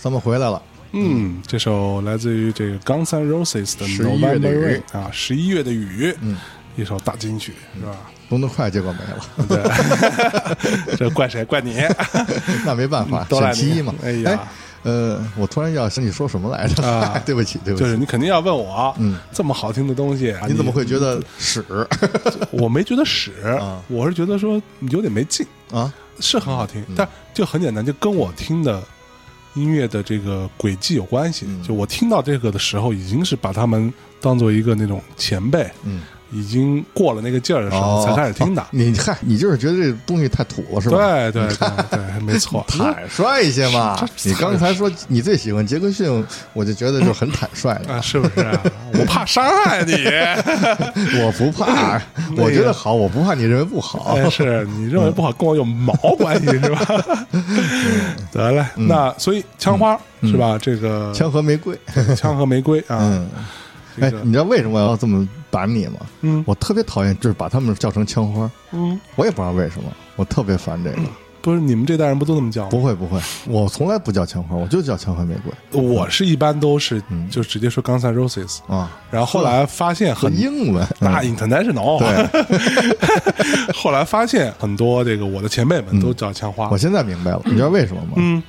咱们回来了。嗯，这首来自于这个 Guns N' Roses 的《November 雨。Rain》啊，十一月的雨，嗯，一首大金曲是吧？弄得快，结果没了，对，*laughs* 这怪谁？怪你，*laughs* 那没办法，都赖你。选其一嘛。哎呀，呃，我突然要想你说什么来着？啊。*laughs* 对不起，对不起，就是你肯定要问我，嗯，这么好听的东西，你怎么会觉得屎？我没觉得屎，我是觉得说有点没劲，啊？是很好听，但就很简单，就跟我听的音乐的这个轨迹有关系。就我听到这个的时候，已经是把他们当做一个那种前辈，嗯，已经过了那个劲儿的时候才开始听的哦。你嗨，你就是觉得这东西太土了，是吧？对对对 *laughs* 对，没错。坦率一些嘛！你刚才说你最喜欢杰克逊，我就觉得就很坦率了。啊，是不是啊？*laughs* 我怕伤害你。*laughs* 我不怕，我觉得好，我不怕你认为不好。哎，是你认为不好，跟我有毛关系是吧？得嘞，那所以枪花是吧？这个枪和玫瑰，枪和玫瑰啊，这个你知道为什么我要这么板你吗？嗯。我特别讨厌，就是把他们叫成枪花，嗯，我也不知道为什么，我特别烦这个。不是你们这代人不都那么叫吗？不会不会，我从来不叫枪花，我就叫枪花玫瑰。我是一般都是嗯。就直接说 Guns N' Roses，啊，然后后来发现和很英文 international，对，*laughs* 后来发现很多这个我的前辈们都叫枪花。我，现在明白了，你知道为什么吗？嗯，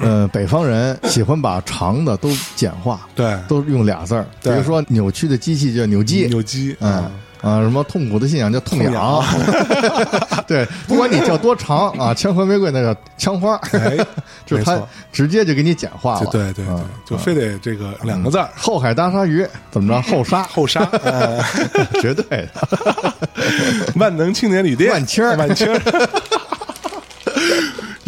呃，北方人喜欢把长的都简化，对，都用俩字儿，比如说扭曲的机器叫扭机，扭机，嗯啊，什么痛苦的信仰叫痛痛痒，*laughs* 对，不管你叫多长啊，枪和玫瑰那叫枪花，哎，就是他直接就给你简化了，对对对嗯，就非得这个两个字儿后海大鲨鱼怎么着？后沙，后沙，*laughs* 哎绝对的，*laughs* 万能青年旅店，万青儿万青儿，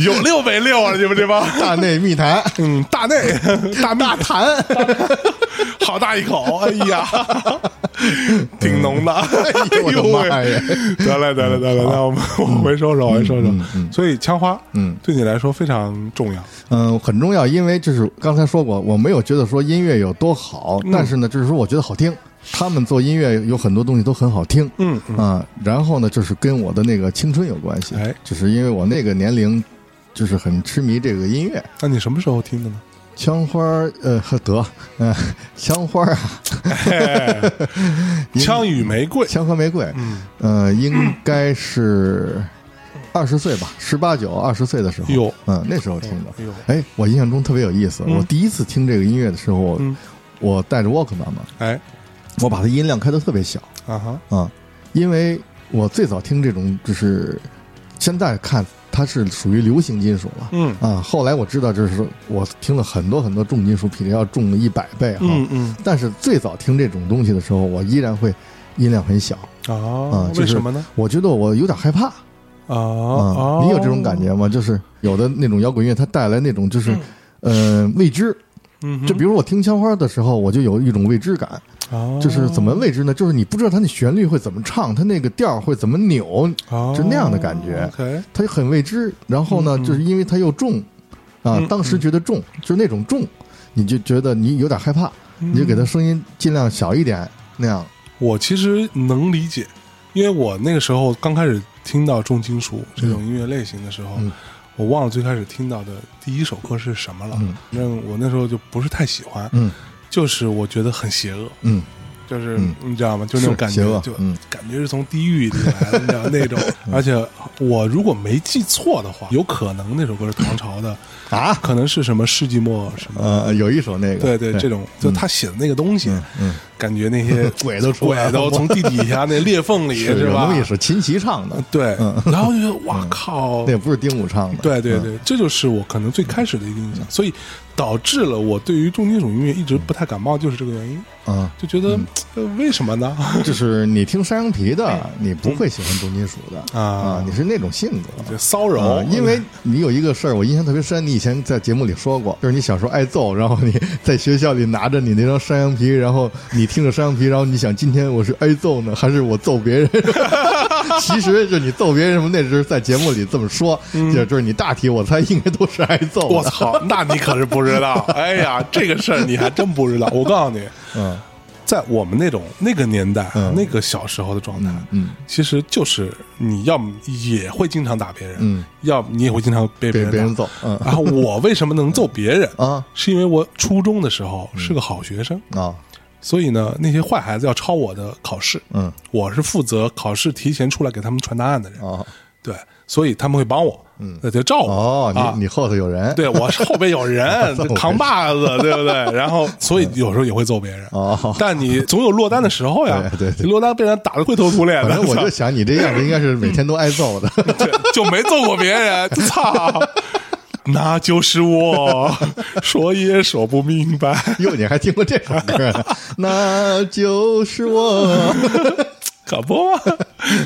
有六没六啊？你们这帮，大内密谈，嗯，大内大大谈，*laughs* 好大一口，哎呀，*laughs* 挺浓的，哎我的妈呀！得嘞，得嘞，得嘞，那我们我回收收，回收收。所以枪花，嗯，对你来说非常重要。嗯，很重要，因为就是刚才说过，我没有觉得说音乐有多好，嗯但是呢，就是说我觉得好听。他们做音乐有很多东西都很好听，嗯嗯啊，然后呢，就是跟我的那个青春有关系，哎就是因为我那个年龄，就是很痴迷这个音乐。那你什么时候听的呢？枪花儿，呃，得，嗯、枪花儿啊，哎 *laughs* 枪与玫瑰，枪和玫瑰，嗯，呃，应该是二十岁吧，十八九、二十岁的时候，哟。嗯，那时候听的。哎呦，哎，我印象中特别有意思。嗯。我第一次听这个音乐的时候，嗯。我带着 Walkman 嘛，哎，我把它音量开的特别小。啊哈，啊、因为我最早听这种就是现在看它是属于流行金属了。嗯啊，后来我知道，就是说我听了很多很多重金属，比这要重一百倍哈。嗯嗯但是最早听这种东西的时候，我依然会音量很小。啊啊，就是为什么呢？我觉得我有点害怕啊啊。你有这种感觉吗？就是有的那种摇滚乐，它带来那种就是，呃，未知。嗯，就比如我听枪花的时候，我就有一种未知感，啊就是怎么未知呢？就是你不知道它那旋律会怎么唱，它那个调会怎么扭，啊就那样的感觉。它就很未知。然后呢，就是因为它又重，啊嗯，当时觉得重，就是那种重，你就觉得你有点害怕，嗯。你就给它声音尽量小一点，那样。我其实能理解，因为我那个时候刚开始听到重金属这种音乐类型的时候，嗯。我忘了最开始听到的第一首歌是什么了。嗯。反正我那时候就不是太喜欢，嗯就是我觉得很邪恶，嗯，就是、嗯。你知道吗？就那种感觉，就、嗯。感觉是从地狱里来的，你知道那种。而且我如果没记错的话，有可能那首歌是唐朝的，啊，可能是什么世纪末什么。呃，有一首那个，对对，这种就他写的那个东西，嗯，感觉那些 *laughs* 鬼都出来了。鬼都从地底下那裂缝里是有吧？东西是秦琪唱的，对，嗯。然后就觉得哇靠，*laughs* 那不是丁武唱的，嗯，对对对，这就是我可能最开始的一个印象，所以导致了我对于重金属音乐一直不太感冒，就是这个原因，啊，就觉得呃为什么呢？*laughs* 就是你听山羊皮的，你不会喜欢重金属的。啊。啊，你是那种性格。就骚扰。啊，，因为你有一个事儿，我印象特别深。你以前在节目里说过，就是你小时候挨揍，然后你在学校里拿着你那张山羊皮，然后你听着山羊皮，然后你想今天我是挨揍呢，还是我揍别人？*laughs* 其实就你揍别人什么，那时候在节目里这么说，就就是你大体我猜应该都是挨揍。我操，那你可是不知道，*laughs* 哎呀，这个事儿你还真不知道。我告诉你，嗯。在我们那种那个年代、那个小时候的状态，嗯，其实就是你要么也会经常打别人，嗯，要么你也会经常被别人打被别人揍，嗯。然后我为什么能揍别人？*laughs* 啊？是因为我初中的时候是个好学生，啊，所以呢，那些坏孩子要抄我的考试，嗯。我是负责考试提前出来给他们传答案的人，啊，对，所以他们会帮我，嗯，那就照顾哦，啊。你你后头有人，对我后边有人 *laughs* 扛把子，对不对？*laughs* 然后所以有时候也会揍别人，哦。但你总有落单的时候呀，对 *laughs* 对对。落单被人打得灰头土脸的，我就想你这样子应该是每天都挨揍的，就就没揍过别人，操！那就是我，说也说不明白。*laughs* 哟，你还听过这首歌呢？*laughs* 那就是我，可不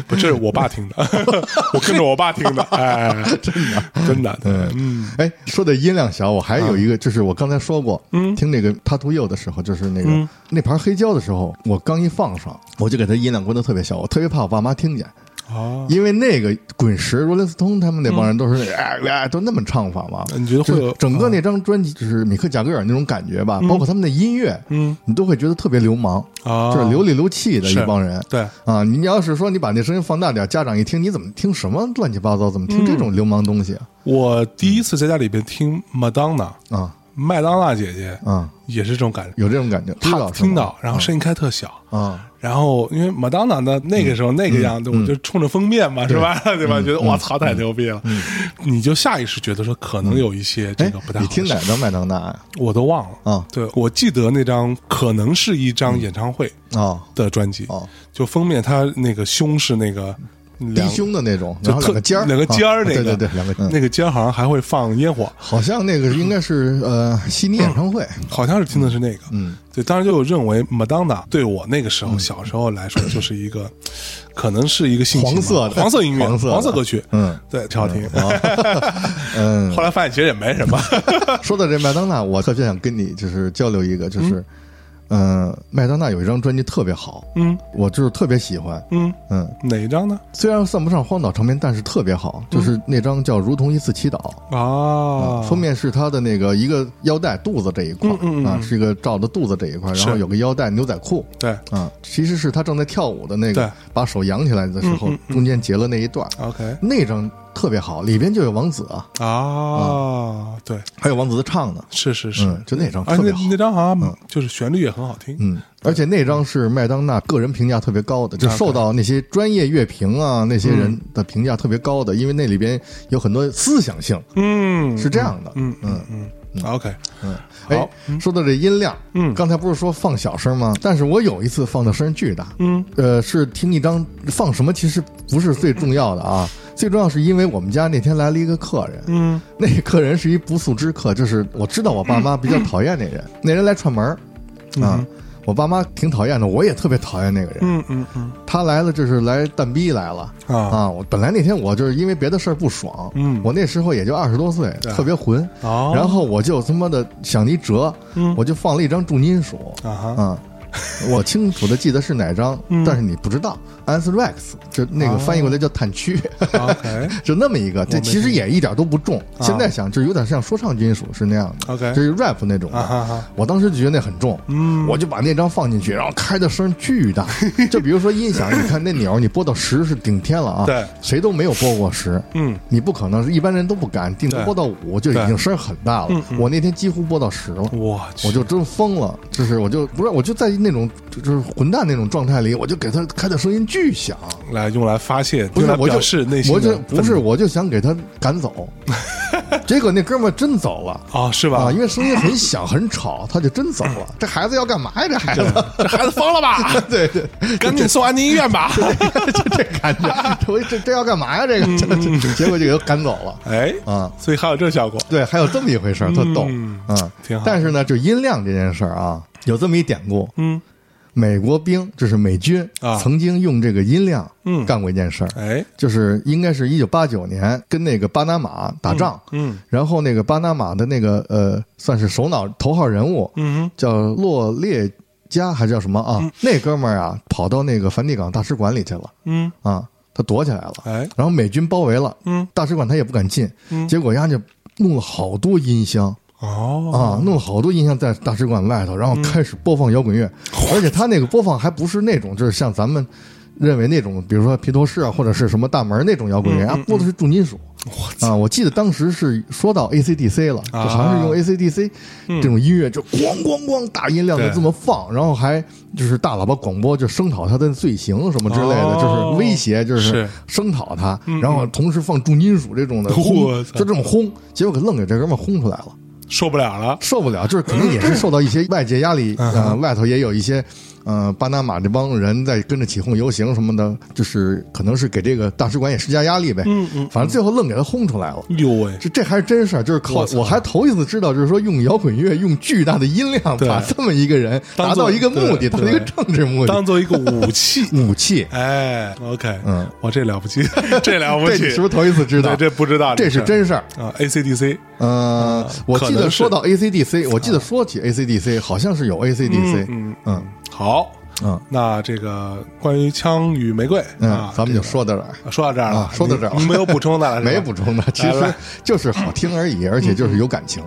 这是我爸听的，*laughs* 我跟着我爸听的，哎，真的，真的，对，嗯，哎，说的音量小，我还有一个，就是我刚才说过，嗯，听那个他图佑的时候，就是那个那盘黑胶的时候，我刚一放上，我就给他音量关的特别小，我特别怕我爸妈听见。哦，因为那个滚石、罗列斯通他们那帮人都是哎哎都那么唱法嘛，你觉得会有整个那张专辑就是米克贾格尔那种感觉吧，包括他们的音乐，嗯，你都会觉得特别流氓，啊，就是流里流气的一帮人。对，啊，你要是说你把那声音放大点，家长一听，你怎么听什么乱七八糟？怎么听这种流氓东西啊？我第一次在家里边听麦当娜，啊。麦当娜姐姐啊，也是这种感觉，有这种感觉，知她道是吗听到，然后声音开特小，啊，然后因为马当娜的那个时候那个样子，我就冲着封面嘛，是吧？对。*laughs* 吧？觉得我操，太牛逼了，你就下意识觉得说可能有一些这哎个不太，好。你听哪张麦当娜呀？我都忘了。啊。对，我记得那张可能是一张演唱会啊的专辑，哦，就封面他那个胸是那个低胸的那种，就特然后两个尖儿，两个尖儿啊那个，对对对，两个嗯。那个尖儿好像还会放烟火，好像那个应该是呃悉尼演唱会，好像是听的是那个，嗯，对，当时就认为麦当娜对我那个时候小时候来说就是一个，可能是一个性黄色的。黄色音乐、黄色的。歌曲，嗯。对，挺好听。*laughs* 嗯，后来发现其实也没什么，*laughs* 说到这麦当娜，我特别想跟你就是交流一个，就是，嗯、麦当娜有一张专辑特别好，嗯。我就是特别喜欢，嗯，嗯，哪一张呢？虽然算不上荒岛唱片，但是特别好，就是那张叫《如同一次祈祷》。啊，封面是他的那个一个腰带肚子这一块啊，是一个照着肚子这一块儿，然后有个腰带牛仔裤对。啊，其实是他正在跳舞的那对。个，把手扬起来的时候中间截了那一段，，OK。那张特别好，里边就有王子啊，啊，对，还有王子唱的，是是是，嗯，就那张特别好。那。那张好像就是旋律也很好听，嗯，而且那张是麦当娜个人评价特别高的，就受到那些专业乐评啊那些人的评价特别高的，因为那里边有很多思想性，嗯，是这样的。嗯。嗯嗯，OK，嗯，哎好，说到这音量，嗯。刚才不是说放小声吗？但是我有一次放的声巨大，嗯。呃，是听一张放什么其实不是最重要的啊，最重要是因为我们家那天来了一个客人，嗯。那个客人是一不速之客，就是我知道我爸妈比较讨厌那人，那人来串门儿啊。我爸妈挺讨厌的，我也特别讨厌那个人。嗯嗯嗯。他来了，就是来蛋逼来了啊。啊！我本来那天我就是因为别的事儿不爽，嗯。我那时候也就二十多岁，特别混，哦。然后我就他妈的想一辙，嗯。我就放了一张重金属啊，*laughs* 我清楚的记得是哪张，嗯但是你不知道，Anthrax 就那个翻译过来叫炭疽，，OK *laughs* 就那么一个，这其实也一点都不重。啊现在想，就有点像说唱金属是那样的 OK 就是 rap 那种的。啊我当时就觉得那很重，嗯我就把那张放进去，然后开的声巨大。就比如说音响，你看那鸟，你播到十是顶天了啊，对谁都没有播过十，嗯你不可能，一般人都不敢，顶多对拨到五就已经声很大了我那天几乎播到十了。我去我就真疯了，就是我就不是，我就在那种就是混蛋那种状态里，我就给他开的声音巨响，来用来发泄，不是我就内心我就不是，我就想给他赶走，*laughs* 结果那哥们儿真走了。啊，是吧啊，？因为声音很响很吵，他就真走了。*laughs* 这孩子要干嘛呀？这孩子，这孩子疯了吧？*laughs* 对对，赶紧送安宁医院吧！就这感觉，这这这要干嘛呀？这个，这这结果就给他赶走了哎，啊。所以还有这效果，对，还有这么一回事儿，特逗嗯啊。挺好但是呢，就音量这件事儿啊，有这么一典故。嗯，美国兵就是美军啊。曾经用这个音量嗯。干过一件事儿，哎，就是应该是一九八九年跟那个巴拿马打仗，嗯然后那个巴拿马的那个呃，算是首脑头号人物，嗯叫洛列加还是叫什么？啊？那哥们儿啊，跑到那个梵蒂冈大使馆里去了。嗯，啊，他躲起来了。哎，然后美军包围了，嗯，大使馆他也不敢进，嗯。结果人家就弄了好多音箱，哦。啊，弄了好多音箱在大使馆外头，然后开始播放摇滚乐，而且他那个播放还不是那种，就是像咱们认为那种，比如说披头士啊，或者是什么大门那种摇滚乐，啊，播的是重金属。啊，我记得当时是说到 AC/DC 了，就好像是用 AC/DC 这种音乐，就咣咣咣大音量的这么放，然后还就是大喇叭广播，就声讨他的罪行什么之类的，就是威胁，就是声讨他，然后同时放重金属这种的轰，就这么轰，结果给愣给这哥们轰出来了，受不了了，受不了，就是可能也是受到一些外界压力，嗯，外头也有一些。嗯，巴拿马这帮人在跟着起哄游行什么的，就是可能是给这个大使馆也施加压力呗。嗯嗯，反正最后愣给他轰出来了。哟喂，这这还是真事儿，就是靠我还头一次知道，就是说用摇滚乐用巨大的音量把这么一个人达到一个目的，达到一个政治目的，当做一个武器。*laughs* 武器。哎，OK，嗯，哇 *laughs* 这了不起，这了不起，是不是头一次知道？这不知道，这是真事儿。啊。ACDC，嗯，我记得说到 ACDC，我记得说起 ACDC，好像是有 ACDC，嗯。嗯，好。嗯，那这个关于枪与玫瑰啊，咱们就说到这儿，说到这儿了，说到这儿，没有补充的，*laughs* 没补充的，*laughs* 其实就是好听而已，而且就是有感情。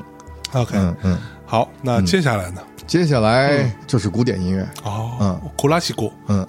OK，嗯嗯，好，那接下来呢？接下来就是古典音乐。哦，嗯，古拉西古，嗯，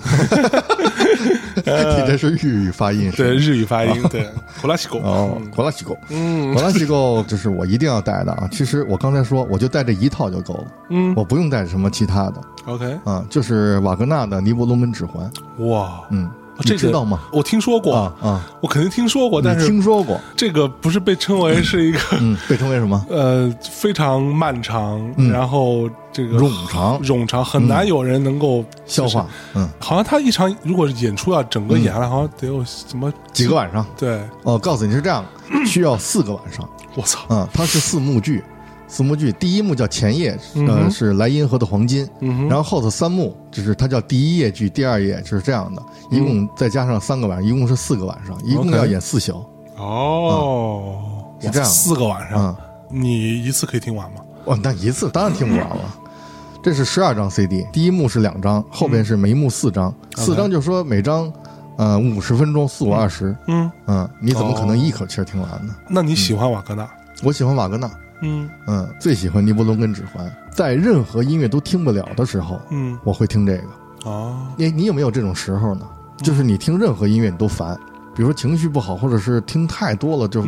*laughs* *laughs* 你这是日语发音，对，日语发音，对，古拉西狗，哦，古拉西狗，嗯，古拉西古就是我一定要带的啊。其实我刚才说，我就带这一套就够了，嗯，我不用带什么其他的。OK，啊，就是瓦格纳的《尼伯龙门指环》，哇，嗯。这知道吗？我听说过啊，我肯定听说过，但是听说过这个不是被称为是一个，*laughs* 被称为什么？*laughs* 呃，非常漫长，然后这个冗长，冗长，很难有人能够消化。嗯，好像他一场如果是演出要整个演下来，好像得有什么几个晚上？对，哦，告诉你是这样，需要四个晚上。我操，嗯，它是四幕剧。四幕剧，第一幕叫前夜，呃，是莱茵河的黄金，然后后头三幕就是它叫第一夜剧，第二夜就是这样的，一共再加上三个晚上，一共是四个晚上，一共要演四宿。哦，是这样，四个晚上，你一次可以听完吗？哦，那一次当然听不完了。*laughs* 这是十二张 CD，第一幕是两张，后边是每一幕四张，四张就说每张，呃，五十分钟，四五二十。嗯嗯，你怎么可能一口气听完呢？那你喜欢瓦格纳？我喜欢瓦格纳。嗯嗯，最喜欢《尼伯龙根指环》。在任何音乐都听不了的时候，嗯，我会听这个。哦，你你有没有这种时候呢？就是你听任何音乐你都烦，比如说情绪不好，或者是听太多了就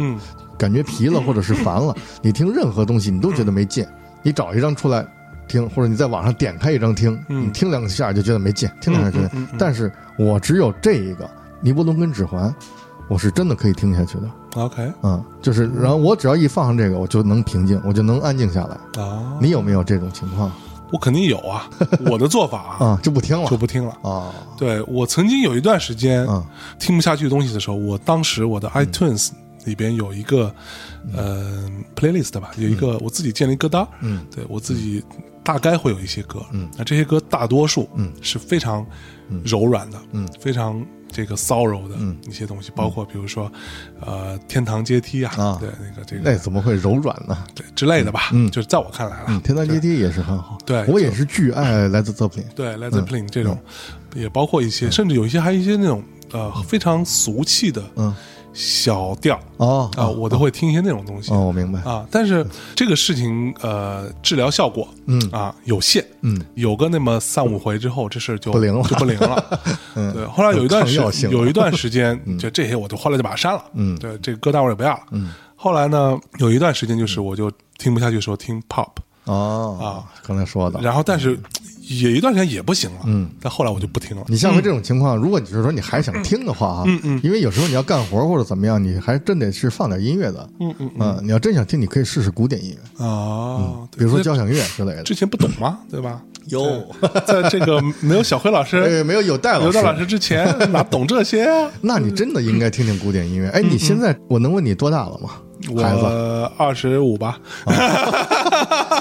感觉疲了，或者是烦了。*laughs* 你听任何东西你都觉得没劲。你找一张出来听，或者你在网上点开一张听，你听两下就觉得没劲，听两下觉得。但是我只有这一个《尼伯龙根指环》。我是真的可以听下去的，OK，嗯，就是，然后我只要一放上这个，我就能平静，我就能安静下来。啊。你有没有这种情况？我肯定有啊。*laughs* 我的做法啊，就不听了，就不听了。啊。对我曾经有一段时间听不下去东西的时候，我当时我的 iTunes 里边有一个呃 playlist 吧，有一个我自己建了一歌单，嗯，对我自己大概会有一些歌，嗯，那这些歌大多数嗯。是非常柔软的，嗯，非常。这个骚扰的一些东西，包括比如说，呃，天堂阶梯啊，对那个这个，那怎么会柔软呢？对之类的吧，嗯，就是在我看来了，天堂阶梯也是很好，对我也是巨爱来自 Zeppelin，对来自 Zeppelin 这种，也包括一些，甚至有一些还有一些那种呃非常俗气的，嗯。小调哦啊，我都会听一些那种东西哦，我明白啊。但是这个事情呃，治疗效果嗯啊有限嗯，有个那么三五回之后，这事就不灵了，就不灵了。*laughs* 嗯，对。后来有一段时有一段时间，就这些我就后来就把它删了。嗯，对，这个歌单我也不要了。嗯，后来呢，有一段时间就是我就听不下去，说听 pop 哦啊，刚才说的。然后但是。也一段时间也不行了，嗯，但后来我就不听了。你像回这种情况，如果你是说你还想听的话，啊，嗯嗯，因为有时候你要干活或者怎么样，你还真得是放点音乐的，嗯嗯嗯，你要真想听，你可以试试古典音乐啊，比如说交响乐之类的。之前不懂吗？*laughs* 对吧？有，在这个没有小辉老师，*laughs* 没有有戴老师，老师之前哪懂这些啊？*laughs* 那你真的应该听听古典音乐。哎，你现在我能问你多大了吗？孩子二十五吧。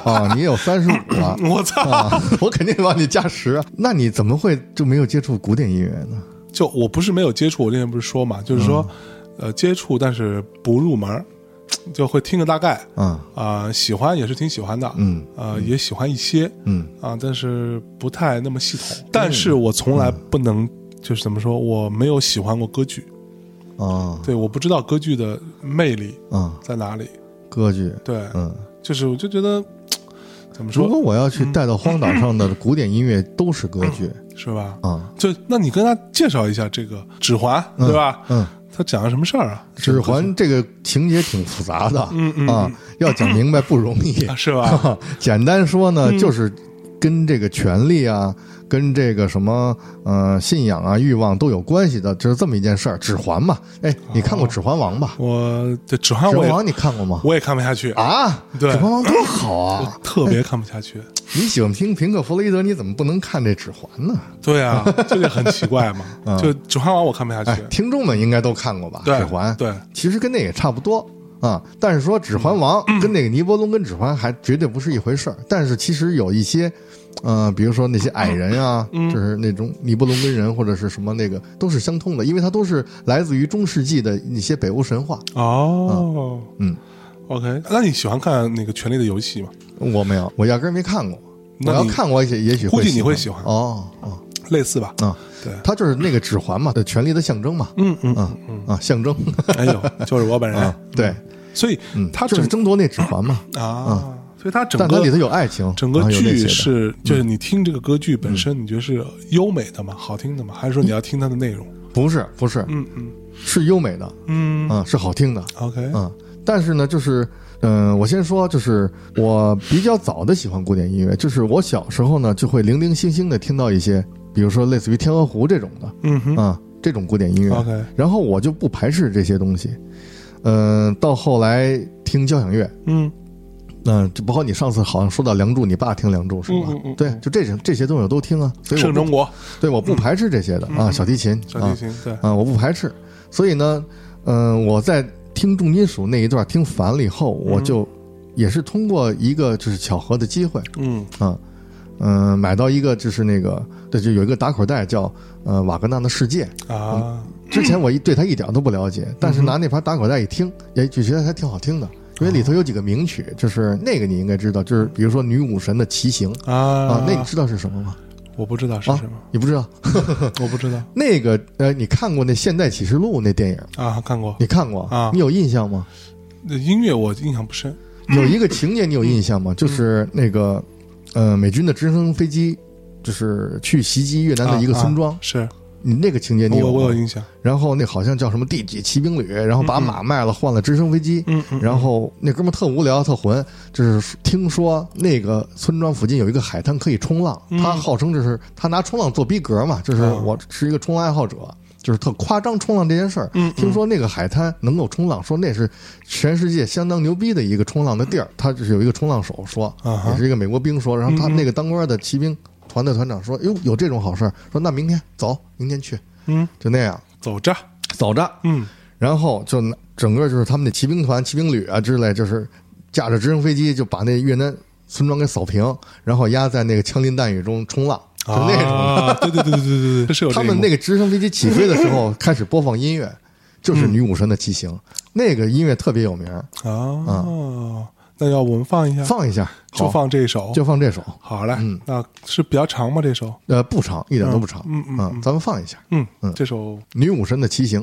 啊，*laughs* 你有三十五了，*coughs* 我操！我肯定往你加十。那你怎么会就没有接触古典音乐呢？就我不是没有接触，我之前不是说嘛，就是说，呃，接触但是不入门，*tsk* 就会听个大概。嗯啊，喜欢也是挺喜欢的。嗯啊，也喜欢一些。嗯啊，但是不太那么系统。但是我从来不能就是怎么说，我没有喜欢过歌剧。啊，对，我不知道歌剧的魅力啊在哪里。歌剧，对，嗯。就是我就觉得 *tsk* 怎么说？如果我要去带到荒岛上的 *clears throat* 古典音乐都是歌剧，是吧？啊，就那你跟他介绍一下这个《指环》，对吧？嗯。他讲了什么事儿啊？指环这个情节挺复杂的，嗯嗯啊，要讲明白不容易，*laughs* 是吧？*laughs* 简单说呢，就是跟这个权力啊。跟这个什么呃信仰啊欲望都有关系的，就是这么一件事儿。指环嘛，哎，你看过《指环王》吧？我这《指环王》你看过吗？我也看不下去啊！对，《指环王》多好啊，特别看不下去。你喜欢听平克·弗雷德，你怎么不能看这《指环》呢？对啊，这个很奇怪嘛。*laughs* 就《指环王》，我看不下去。听众们应该都看过吧？《指环》对，其实跟那也差不多啊。但是说《指环王》*clears throat* 跟那个尼伯龙跟指环还绝对不是一回事儿。但是其实有一些。嗯，比如说那些矮人啊，就是那种尼伯龙根人或者是什么那个，都是相通的，因为它都是来自于中世纪的一些北欧神话。哦，嗯，OK，那你喜欢看那个《权力的游戏》吗？我没有，我压根没看过。我要看过，也也许估计你会喜欢。哦哦，类似吧？啊，对，它就是那个指环嘛，的权力的象征嘛。嗯嗯嗯嗯啊，象征。哎呦，就是我本人。对，所以他就是争夺那指环嘛。啊。所以它整个里头有爱情，整个剧是就是你听这个歌剧本身，你觉得是优美的吗？好听的吗？还是说你要听它的内容？不是，不是，嗯嗯，是优美的，嗯嗯，是好听的。OK，嗯，但是呢，就是嗯，我先说，就是我比较早的喜欢古典音乐，就是我小时候呢就会零零星星的听到一些，比如说类似于《天鹅湖》这种的，嗯哼，啊，这种古典音乐。OK，然后我就不排斥这些东西，嗯，到后来听交响乐，嗯。嗯，就包括你上次好像说到《梁祝》，你爸听《梁祝》是吧？嗯嗯。对，就这些这些东西我都听啊。所以圣中国。对，我不排斥这些的啊，小提琴。小提琴，对。啊，我不排斥。所以呢，嗯，我在听重金属那一段听烦了以后，我就也是通过一个就是巧合的机会，嗯啊，嗯，买到一个就是那个，对，就有一个打口袋叫呃瓦格纳的世界啊。之前我一对他一点都不了解，但是拿那盘打口袋一听，也就觉得还挺好听的。因为里头有几个名曲，就是那个你应该知道，就是比如说女武神的骑行啊啊，那你知道是什么吗？我不知道是什么，你不知道？*laughs* 我不知道。*laughs* 那个呃，你看过那《现代启示录》那电影啊？看过。你看过啊？你有印象吗？那音乐我印象不深。*coughs* 有一个情节你有印象吗？就是那个呃，美军的直升飞机就是去袭击越南的一个村庄。是。你那个情节你有我有印象，然后那好像叫什么第几骑兵旅，然后把马卖了换了直升飞机，嗯嗯，然后那哥们特无聊特混，就是听说那个村庄附近有一个海滩可以冲浪，他号称就是他拿冲浪做逼格嘛，就是我是一个冲浪爱好者，就是特夸张冲浪这件事儿。嗯，听说那个海滩能够冲浪，说那是全世界相当牛逼的一个冲浪的地儿，他就是有一个冲浪手说，也是一个美国兵说，然后他那个当官的骑兵。团队团长说：“哟，有这种好事儿，说那明天走，明天去，嗯，就那样。走着走着，嗯，然后就整个就是他们的骑兵团、骑兵旅啊之类，就是驾着直升飞机就把那越南村庄给扫平，然后压在那个枪林弹雨中冲浪，就那种，*laughs* 对对对对对对，是有他们那个直升飞机起飞的时候开始播放音乐，就是女武神的骑行，那个音乐特别有名啊。”那要我们放一下，放一下，就放这首，就放这首。好嘞，嗯那是比较长吗？这首？呃，不长，一点都不长。嗯嗯，咱们放一下。嗯嗯，这首《女武神的骑行》。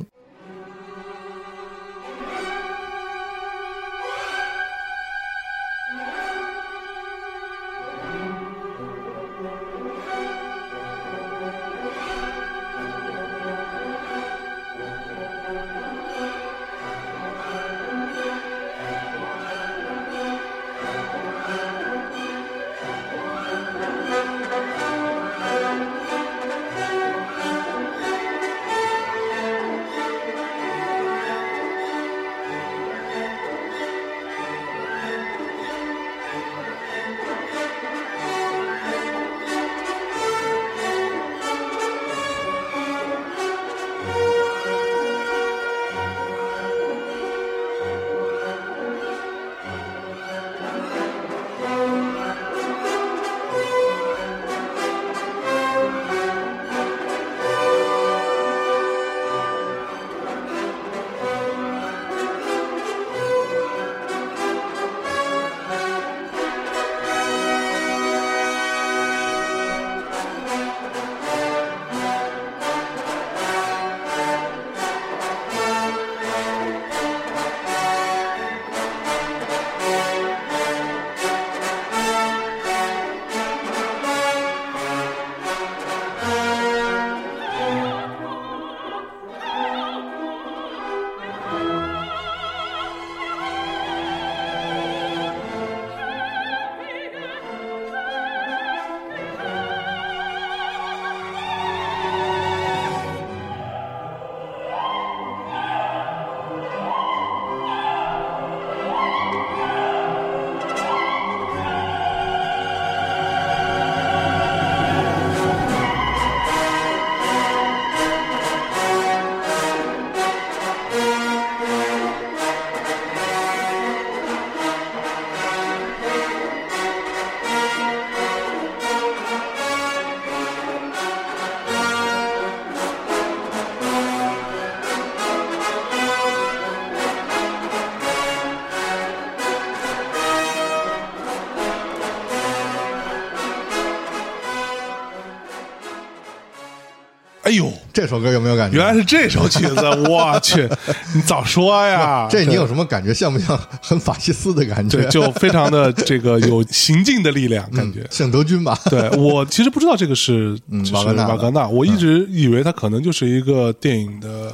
这首歌有没有感觉？原来是这首曲子，*laughs* 我去，你早说呀！这你有什么感觉？像不像很法西斯的感觉？对，就非常的这个有行进的力量，感觉像德军吧？对我其实不知道这个是瓦格纳，瓦格纳，我一直以为它可能就是一个电影的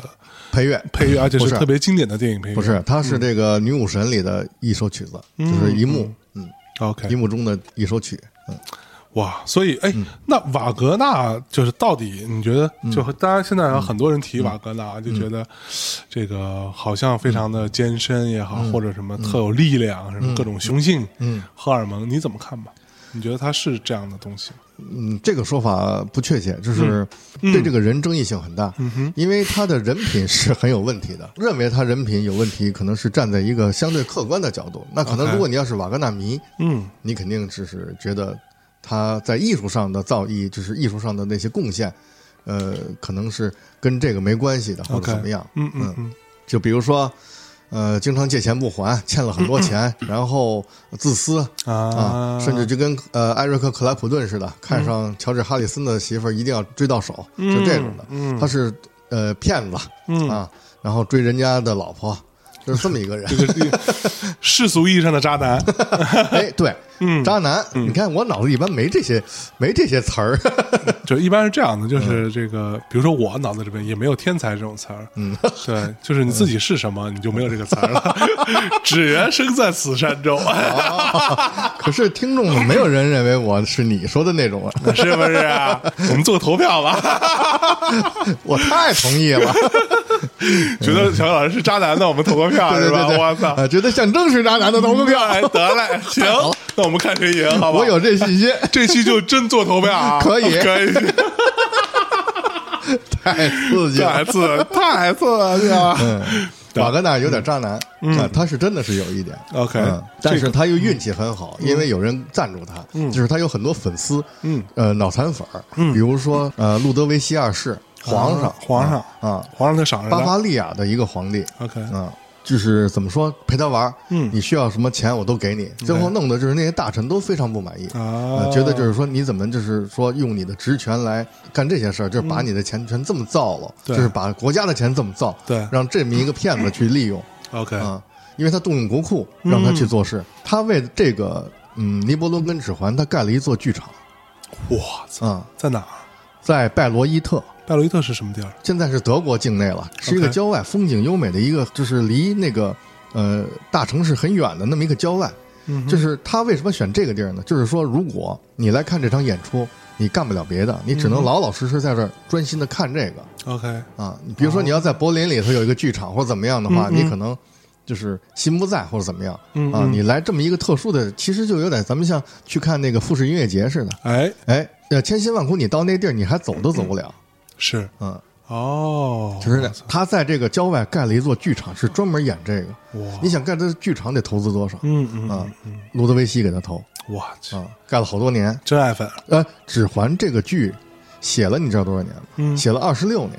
配乐，配乐，而且是特别经典的电影配乐。不是，它是这个女武神里的一首曲子，就是一幕，嗯，OK，一幕中的一首曲，嗯。哇，所以哎，那瓦格纳就是到底你觉得，就当然现在有很多人提瓦格纳，就觉得这个好像非常的艰深也好，或者什么特有力量，什么各种雄性，嗯，荷尔蒙，你怎么看吧？你觉得他是这样的东西吗？嗯，这个说法不确切，就是对这个人争议性很大，嗯哼，因为他的人品是很有问题的。认为他人品有问题，可能是站在一个相对客观的角度。那可能如果你要是瓦格纳迷，嗯，你肯定只是觉得。他在艺术上的造诣，就是艺术上的那些贡献，呃，可能是跟这个没关系的，或者怎么样。嗯嗯嗯。就比如说，呃，经常借钱不还，欠了很多钱，然后自私啊，甚至就跟呃艾瑞克克莱普顿似的，看上乔治哈里森的媳妇儿一定要追到手，就这种的。他是呃骗子啊，然后追人家的老婆。就是这么一个人，这个世俗意义上的渣男。*laughs* 哎，对，嗯，渣男。你看我脑子一般没这些，没这些词儿。*laughs* 就一般是这样的，就是这个，比如说我脑子里边也没有天才这种词儿。嗯，对，就是你自己是什么，你就没有这个词儿了。只缘身在此山中。可是听众们没有人认为我是你说的那种，*laughs* 是不是啊？我们做个投票吧。*laughs* 我太同意了。*laughs* 觉得小老师是渣男的，我们投个票是吧？我操！觉得象征是渣男的，投个票。得嘞，*laughs* 行，那我们看谁赢，好吧？我有这信心，这期就真做投票啊！*laughs* 可以，可以。太刺激，太刺，太刺激了。嗯，瓦格纳有点渣男，嗯，他是真的是有一点。OK，但是他又运气很好，因为有人赞助他，就是他有很多粉丝，嗯，呃，脑残粉儿，比如说呃，路德维希二世。皇上，皇上啊，皇上他赏巴伐利亚的一个皇帝。OK，啊，就是怎么说陪他玩嗯，你需要什么钱我都给你。最后弄的就是那些大臣都非常不满意。啊，觉得就是说你怎么就是说用你的职权来干这些事儿，就是把你的钱全这么造了，就是把国家的钱这么造，对，让这么一个骗子去利用。OK，啊，因为他动用国库让他去做事，他为这个嗯尼伯罗根指环他盖了一座剧场。我操，在哪儿？在拜罗伊特。拜罗伊特是什么地儿？现在是德国境内了，是一个郊外，风景优美的一个，就是离那个呃大城市很远的那么一个郊外。嗯，就是他为什么选这个地儿呢？就是说，如果你来看这场演出，你干不了别的，你只能老老实实在这儿专心的看这个。OK，啊，你比如说你要在柏林里头有一个剧场或者怎么样的话，你可能就是心不在或者怎么样。啊，你来这么一个特殊的，其实就有点咱们像去看那个富士音乐节似的。哎哎，呃，千辛万苦你到那地儿，你还走都走不了。是，嗯，哦，就是他在这个郊外盖了一座剧场，是专门演这个。哇，你想盖这剧场得投资多少？嗯嗯啊，卢德维希给他投。我去，盖了好多年，真爱粉。呃，《指环》这个剧写了，你知道多少年吗？嗯，写了二十六年。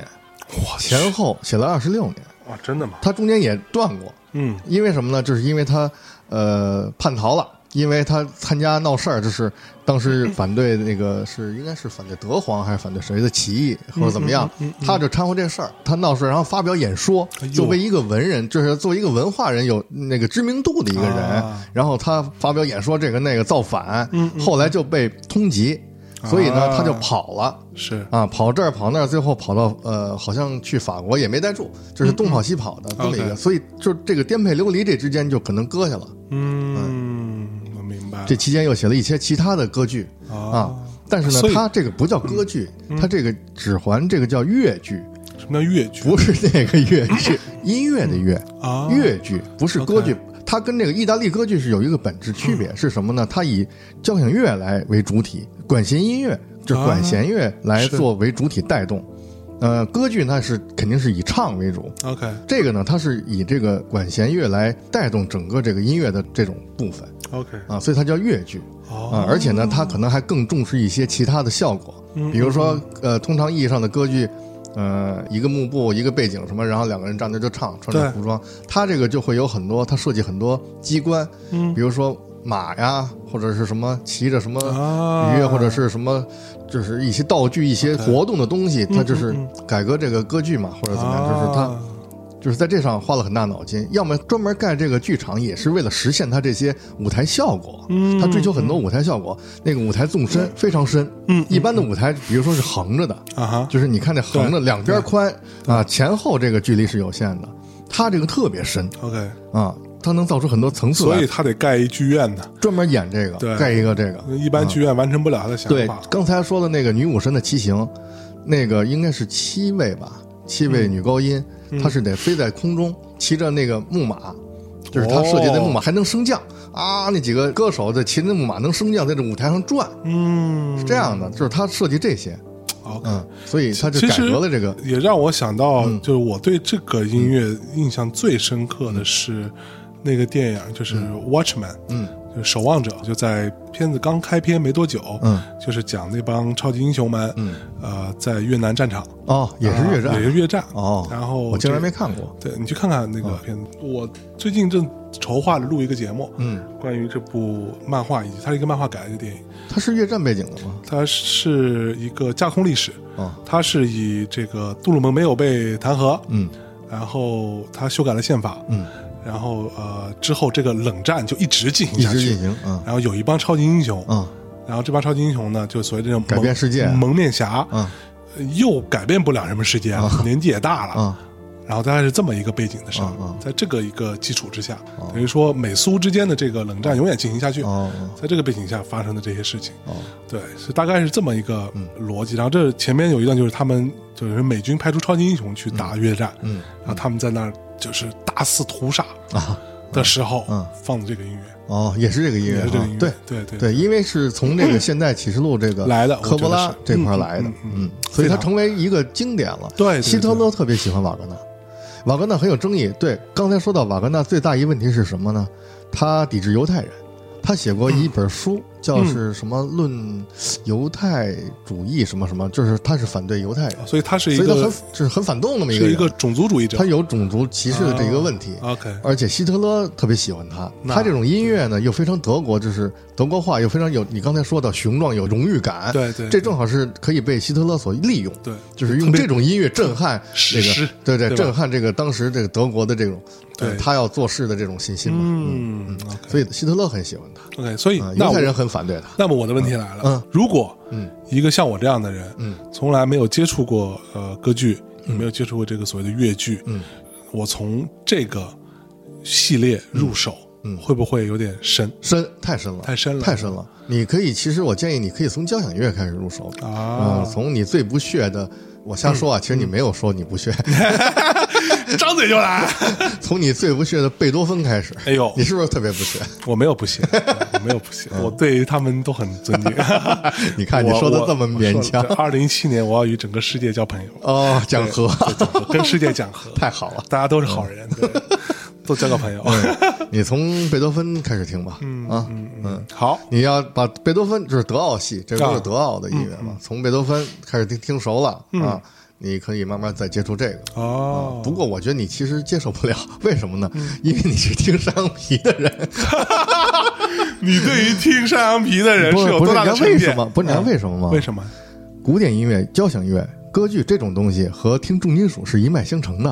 哇，前后写了二十六年。哇，真的吗？他中间也断过。嗯，因为什么呢？就是因为他呃叛逃了。因为他参加闹事儿，就是当时反对那个是应该是反对德皇还是反对谁的起义或者怎么样，他就掺和这事儿，他闹事儿，然后发表演说，作为一个文人，就是作为一个文化人有那个知名度的一个人，然后他发表演说这个那个造反，后来就被通缉，所以呢他就跑了，是。啊，跑这儿跑那儿，最后跑到呃好像去法国也没待住，就是东跑西跑的这么一个，所以就这个颠沛流离这之间就可能搁下了，嗯。这期间又写了一些其他的歌剧啊，但是呢，他这个不叫歌剧，他这个《指环》这个叫乐剧。什么叫乐剧？不是那个乐剧，*laughs* 音乐的乐啊，乐剧不是歌剧。它跟这个意大利歌剧是有一个本质区别，是什么呢？它以交响乐来为主体，管弦音乐就是管弦乐来作为主体带动。呃，歌剧那是肯定是以唱为主。OK，这个呢，它是以这个管弦乐来带动整个这个音乐的这种部分。OK，啊，所以它叫乐剧。啊，而且呢，它可能还更重视一些其他的效果，比如说，呃，通常意义上的歌剧，呃，一个幕布，一个背景什么，然后两个人站那就唱，穿着服装。它这个就会有很多，它设计很多机关，嗯比如说。马呀，或者是什么骑着什么鱼，或者是什么，就是一些道具、一些活动的东西，他就是改革这个歌剧嘛，或者怎么样，就是他。就是在这上花了很大脑筋，要么专门盖这个剧场，也是为了实现他这些舞台效果。嗯，他追求很多舞台效果，那个舞台纵深非常深。嗯，一般的舞台，比如说是横着的啊，就是你看那横着两边宽啊，前后这个距离是有限的。他这个特别深。OK，啊，他能造出很多层次，所以他得盖一剧院的，专门演这个，盖一个这个，一般剧院完成不了他的想法。对，刚才说的那个女武神的骑行，那个应该是七位吧，七位女高音。他是得飞在空中，骑着那个木马，就是他设计的木马还能升降。啊！那几个歌手在骑着木马能升降，在这舞台上转，嗯，是这样的，就是他设计这些，嗯，所以他就改革了这个，也让我想到，就是我对这个音乐印象最深刻的是那个电影，就是《Watchman》，嗯。就是守望者就在片子刚开篇没多久，嗯，就是讲那帮超级英雄们，嗯，呃，在越南战场哦，也是越战，也是越战哦。然后我竟然没看过，对你去看看那个片子。我最近正筹划着录一个节目，嗯，关于这部漫画以及它是一个漫画改的电影。它是越战背景的吗？它是一个架空历史，哦，它是以这个杜鲁门没有被弹劾，嗯，然后他修改了宪法，嗯。然后呃，之后这个冷战就一直进行下去，一直进行。嗯，然后有一帮超级英雄，嗯，然后这帮超级英雄呢，就所谓这种改变世界。蒙面侠，嗯，又改变不了什么世界了，年纪也大了，嗯，然后大概是这么一个背景的事儿，在这个一个基础之下，等于说美苏之间的这个冷战永远进行下去，在这个背景下发生的这些事情，对，是大概是这么一个逻辑。然后这前面有一段就是他们就是美军派出超级英雄去打越战，嗯，然后他们在那儿。就是大肆屠杀啊的时候，嗯，放的这个音乐哦，也是这个音乐，对对对对，因为是从这个现代启示录这个来的科波拉这块来的，嗯，所以它成为一个经典了。对，希特勒特别喜欢瓦格纳，瓦格纳很有争议。对，刚才说到瓦格纳最大一问题是什么呢？他抵制犹太人，他写过一本书。叫是什么论犹太主义什么什么，就是他是反对犹太人，所以他是一个很就是很反动那么一个一个种族主义者，他有种族歧视的这一个问题。OK，而且希特勒特别喜欢他，他这种音乐呢又非常德国，就是德国话又非常有你刚才说的雄壮有荣誉感，对对，这正好是可以被希特勒所利用，对，就是用这种音乐震撼这个，对对，震撼这个当时这个德国的这种，对他要做事的这种信心嘛，嗯，所以希特勒很喜欢他，OK，所以犹太人很反对他，那么我的。问题来了，嗯，如果嗯。一个像我这样的人，嗯，从来没有接触过呃歌剧，没有接触过这个所谓的越剧，嗯，我从这个系列入手，嗯，会不会有点深？深太深了，太深了，太深了。你可以，其实我建议你可以从交响乐开始入手啊，从你最不屑的。我瞎说啊，其实你没有说你不屑，*laughs* *laughs* 张嘴就来。*laughs* 从你最不屑的贝多芬开始，哎呦，你是不是特别不屑？我没有不屑，我没有不屑，*laughs* 我对他们都很尊敬。你看你说的这么勉强。二零一七年，我要与整个世界交朋友哦，讲和，跟世界讲和，太好了，大家都是好人。都交个朋友，你从贝多芬开始听吧。嗯啊，嗯，好，你要把贝多芬就是德奥系，这都是德奥的音乐嘛。从贝多芬开始听听熟了啊，你可以慢慢再接触这个。哦，不过我觉得你其实接受不了，*laughs* 为什么呢？因为你是听山羊皮的人。*laughs* 你对于听山羊皮的人是有多大的为什么？不是你知道为什么吗？为什么？古典音乐、交响乐、歌剧这种东西和听重金属是一脉相承的。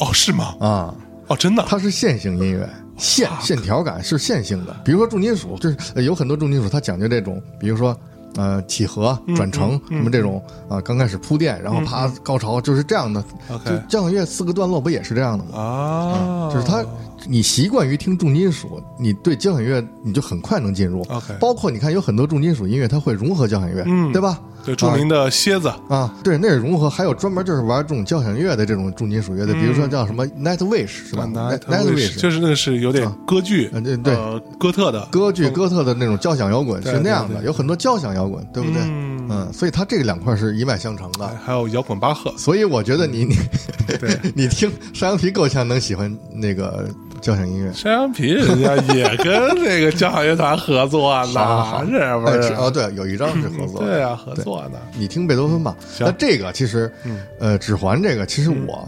哦，是吗？啊。哦，真的，它是线性音乐，线线条感是线性的。比如说重金属，就是有很多重金属，它讲究这种，比如说呃起合、转成什么这种啊，刚开始铺垫，然后啪高潮，就是这样的。就交响乐四个段落不也是这样的吗？啊，就是它。你习惯于听重金属，你对交响乐你就很快能进入。OK，包括你看有很多重金属音乐，它会融合交响乐，嗯，对吧？对，著名的蝎子啊，对，那是融合。还有专门就是玩这种交响乐的这种重金属乐队，比如说叫什么 Nightwish 是吧？Nightwish 就是那个是有点歌剧，对对，哥特的歌剧，哥特的那种交响摇滚是那样的，有很多交响摇滚，对不对？嗯，所以它这两块是一脉相承的。还有摇滚巴赫，所以我觉得你你对 *laughs* 你听山羊皮够呛能喜欢那个。交响音乐，山羊皮人家也跟这个交响乐团合作呢，是不是？哦，对，有一张是合作，*laughs* 对啊，合作的。你听贝多芬吧，那这个其实，呃，指环这个，其实我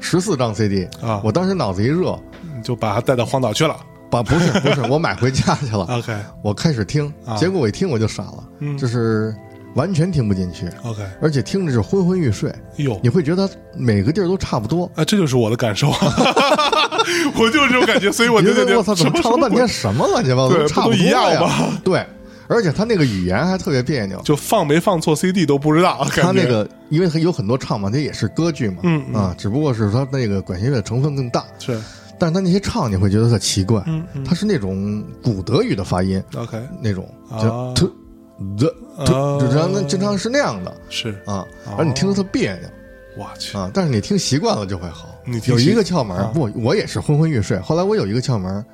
十四张 CD 啊，我当时脑子一热，就把它带到荒岛去了。把不是不是，我买回家去了。*laughs* OK 我开始听，结果我一听我就傻了，就是完全听不进去，OK，而且听着是昏昏欲睡。哟你会觉得每个地儿都差不多，啊，这就是我的感受，*laughs* *laughs* 我就是这种感觉，所以我就觉得我操，怎么唱了半天什么乱七八糟，对差不多一样呀？*laughs* 对，而且他那个语言还特别别扭。就放没放错 CD 都不知道，他那个，因为他有很多唱嘛，它也是歌剧嘛，嗯嗯啊，只不过是他那个管弦乐成分更大，是但是他那些唱你会觉得特奇怪，嗯嗯他是那种古德语的发音，OK 那种啊就 t the 啊 t 就这样，那经常是那样的是，啊，而你听着特别扭我去，啊，但是你听习惯了就会好。有一个窍门啊，不，我也是昏昏欲睡。后来我有一个窍门，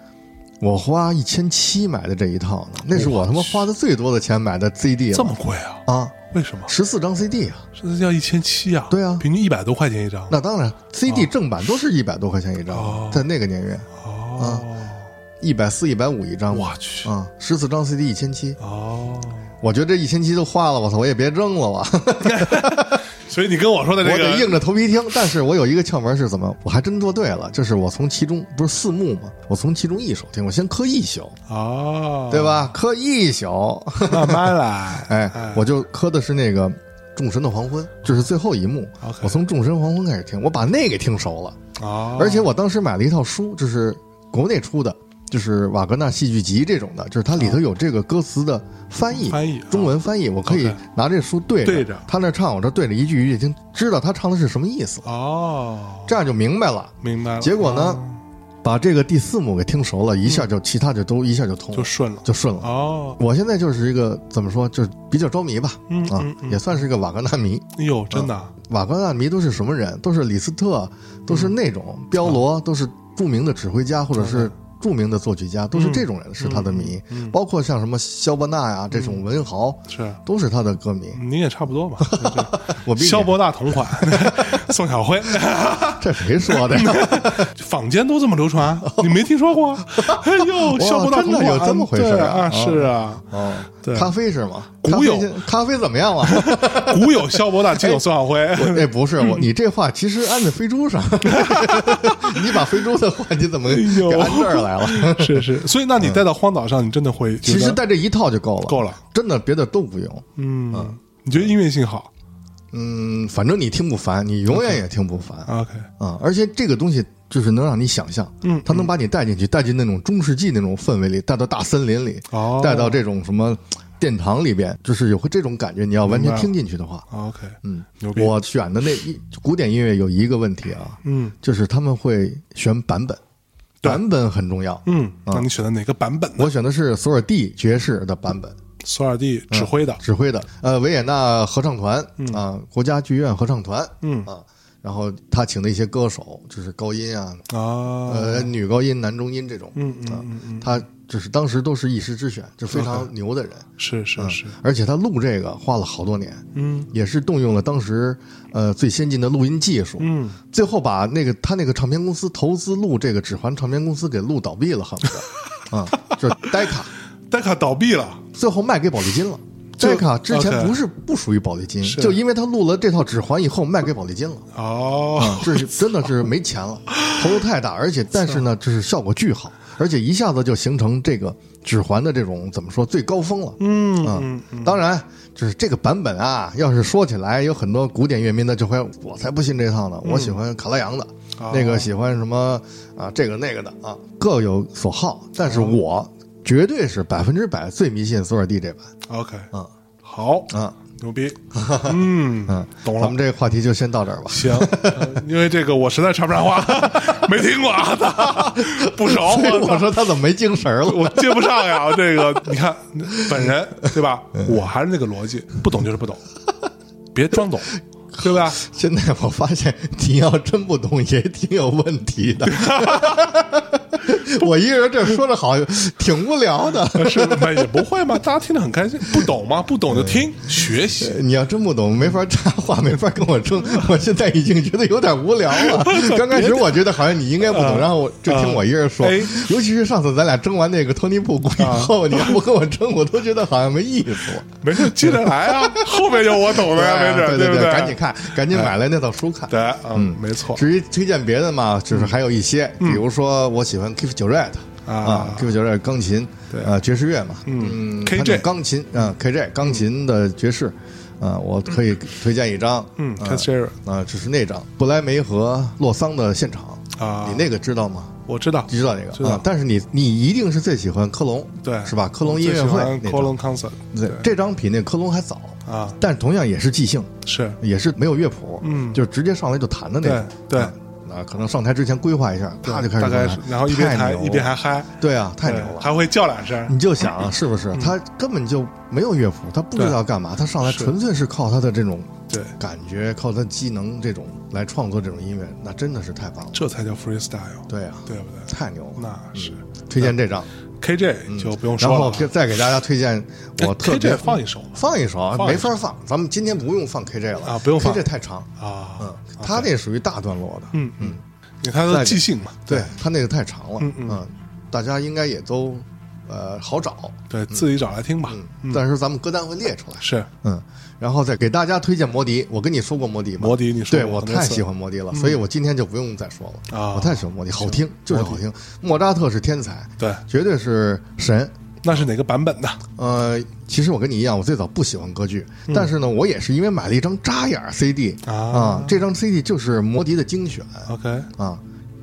我花一千七买的这一套呢，那是我他妈花的最多的钱买的 CD 了这么贵啊？啊，为什么？十四张 CD 啊。这要一千七啊？对啊平均一百多块钱一张。那当然，CD 正版都是一百多块钱一张哦，在那个年月，啊，一百四、一百五一张。我去，啊，十四张 CD 一千七，哦，我觉得这一千七都花了，我操，我也别扔了吧，*laughs* 所以你跟我说的这个我得硬着头皮听。但是我有一个窍门是怎么，我还真做对了，就是我从其中不是四幕吗，我从其中一首听，我先磕一宿，哦，对？吧？磕一宿，*laughs* 慢慢来，*laughs* 哎，我就磕的是那个众神的黄昏，就是最后一幕我从众神黄昏开始听，我把那个听熟了。哦，而且我当时买了一套书，就是国内出的，就是瓦格纳戏剧集这种的，就是它里头有这个歌词的翻译，翻译中文翻译，我可以拿这书对着，对着。他那唱，我这对着一句一句听，知道他唱的是什么意思，哦，这样就明白了。明白了。结果呢哦。把这个第四幕给听熟了，一下就其他就都一下就通，就顺了。就顺了。哦，我现在就是一个怎么说，就是比较着迷吧，啊也算是一个瓦格纳迷。哎呦，真的啊。瓦格纳迷都是什么人？都是李斯特，都是那种彪罗，都是著名的指挥家或者是著名的作曲家，都是这种人是他的迷。包括像什么肖伯纳呀这种文豪，是都是他的歌迷。你也差不多吧。*laughs* 萧伯纳同款，*laughs* 宋晓辉，*laughs* 这谁说的？坊间都这么流传，你没听说过？哎呦，萧伯纳同款真的有这么回事啊啊？是啊，哦，对咖啡是吗？古有咖啡怎么样了？古有萧伯纳，今有宋晓辉。那，不是我，你这话其实安在飞猪上，你把非洲的话你怎么给安这儿来了？*laughs* 是是，所以那你带到荒岛上，你真的会其实带这一套就够了，够了，真的别的都不用。嗯，你觉得音乐性好？嗯，反正你听不烦，你永远也听不烦。啊、？OK，啊而且这个东西就是能让你想象，嗯它能把你带进去，带进那种中世纪那种氛围里，带到大森林里，哦。带到这种什么殿堂里边，就是有这种感觉。你要完全听进去的话，OK，嗯，牛逼，我选的那一古典音乐有一个问题啊，嗯。就是他们会选版本，对版本很重要。嗯，那你选的哪个版本呢？我选的是索尔蒂爵士的版本，索尔蒂指挥的，指挥的，呃，维也纳合唱团啊、国家剧院合唱团，嗯。啊，然后他请的一些歌手，就是高音啊，啊，呃，女高音、男中音这种，嗯嗯嗯，他就是当时都是一时之选，就非常牛的人，是是是，而且他录这个花了好多年，嗯也是动用了当时呃最先进的录音技术，嗯，最后把那个他那个唱片公司投资录这个指环唱片公司给录倒闭了，恨不得，*laughs* 啊，就是戴卡，戴卡倒闭了，最后卖给宝丽金了。就。戴卡之前不是不属于宝丽金，是。就因为他录了这套指环以后卖给宝丽金了。哦，这是 *laughs* 真的是没钱了，投入太大，而且但是呢，这是效果巨好，而且一下子就形成这个指环的这种怎么说最高峰了。嗯啊嗯嗯，当然，就是这个版本啊，要是说起来，有很多古典乐迷呢就会，我才不信这套呢，我喜欢卡拉扬的，哦。那个喜欢什么啊，这个那个的啊，各有所好，但是我绝对是百分之百最迷信索尔蒂这版。OK，嗯。好，啊，牛逼，*laughs* 嗯嗯，懂了咱们。这个话题就先到这儿吧。行，呃因为这个我实在插不上话，*laughs* 没听过啊，*laughs* 不熟。我说他怎么没精神了？我接不上呀，这个你看本人对吧？我还是那个逻辑，不懂就是不懂，别装懂，对吧？*laughs* 现在我发现，你要真不懂也挺有问题的。*laughs* 我一个人这说着好，挺无聊的。是吧也不会嘛，大家听得很开心。不懂吗？不懂就听学习。你要真不懂，没法插话，没法跟我争。*laughs* 我现在已经觉得有点无聊了。刚开始我觉得好像你应该不懂，然后我就听我一个人说哎。尤其是上次咱俩争完那个托尼布谷以后，你要不跟我争，我都觉得好像没意思。没事，接着来啊，后面有我懂的呀，没事，对对，不对？赶紧看，赶紧买来那套书看。对，嗯，没错。至于推荐别的嘛，就是还有一些，比如说我喜欢 Keith Jarrett，啊，Q 九二钢琴，对啊，爵士乐嘛，嗯它 KJ 钢琴啊，KJ 钢琴的爵士，啊，我可以推荐一张，嗯啊 c a s h e 啊，这是那张布莱梅和洛桑的现场，啊，你那个知道吗？我知道，你知道那个啊？但是你你一定是最喜欢科隆，对是吧？科隆音乐会科隆，concert，对，这张比那科隆还早，啊，但同样也是即兴，是。也是没有乐谱，嗯。就直接上来就弹的那种，对对。啊啊，可能上台之前规划一下，他就开始大概弹，然后一边弹一边还嗨，对啊，太牛了。还会叫两声，你就想啊 *laughs* 是不是？他根本就没有乐谱，他不知道干嘛，他上来纯粹是靠他的这种对，感觉，靠他机能这种来创作这种音乐，那真的是太棒了。这才叫 freestyle，对啊，对不对？太牛了。那是推荐这张，KJ 就不用说了。然后再给大家推荐我特别 KJ 放一首放一首啊，没法放，咱们今天不用放 KJ 了。啊不用放。KJ 太长，啊，嗯，他那属于大段落的，嗯嗯，你看他的即兴嘛，对他那个太长了，嗯嗯。大家应该也都呃好找，对自己找来听吧，嗯，但是咱们歌单会列出来，是。嗯，然后再给大家推荐摩迪。我跟你说过摩迪吗？摩迪你说对我太喜欢摩迪了，所以我今天就不用再说了啊我太喜欢摩迪，好听就是好听。莫扎特是天才，对，绝对是神。那是哪个版本的？呃，其实我跟你一样，我最早不喜欢歌剧，嗯但是呢，我也是因为买了一张扎眼 CD 啊这张 CD 就是摩迪的精选 OK，啊，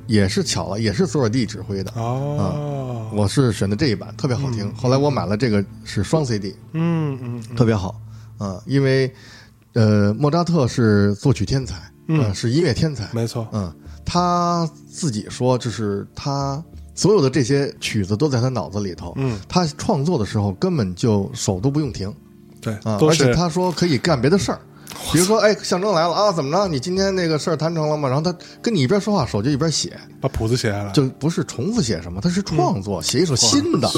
也是巧了，也是索尔蒂指挥的。哦，我是选的这一版，特别好听。后来我买了这个是双 CD，嗯嗯特别好啊，因为呃，莫扎特是作曲天才，嗯呃是音乐天才，没错，嗯，他自己说，就是他所有的这些曲子都在他脑子里头，嗯，他创作的时候根本就手都不用停对啊，，而且他说可以干别的事儿。比如说，哎，象征来了啊，怎么着？你今天那个事儿谈成了吗？然后他跟你一边说话，手就一边写，把谱子写下来，就不是重复写什么，他是创作，写一首新的，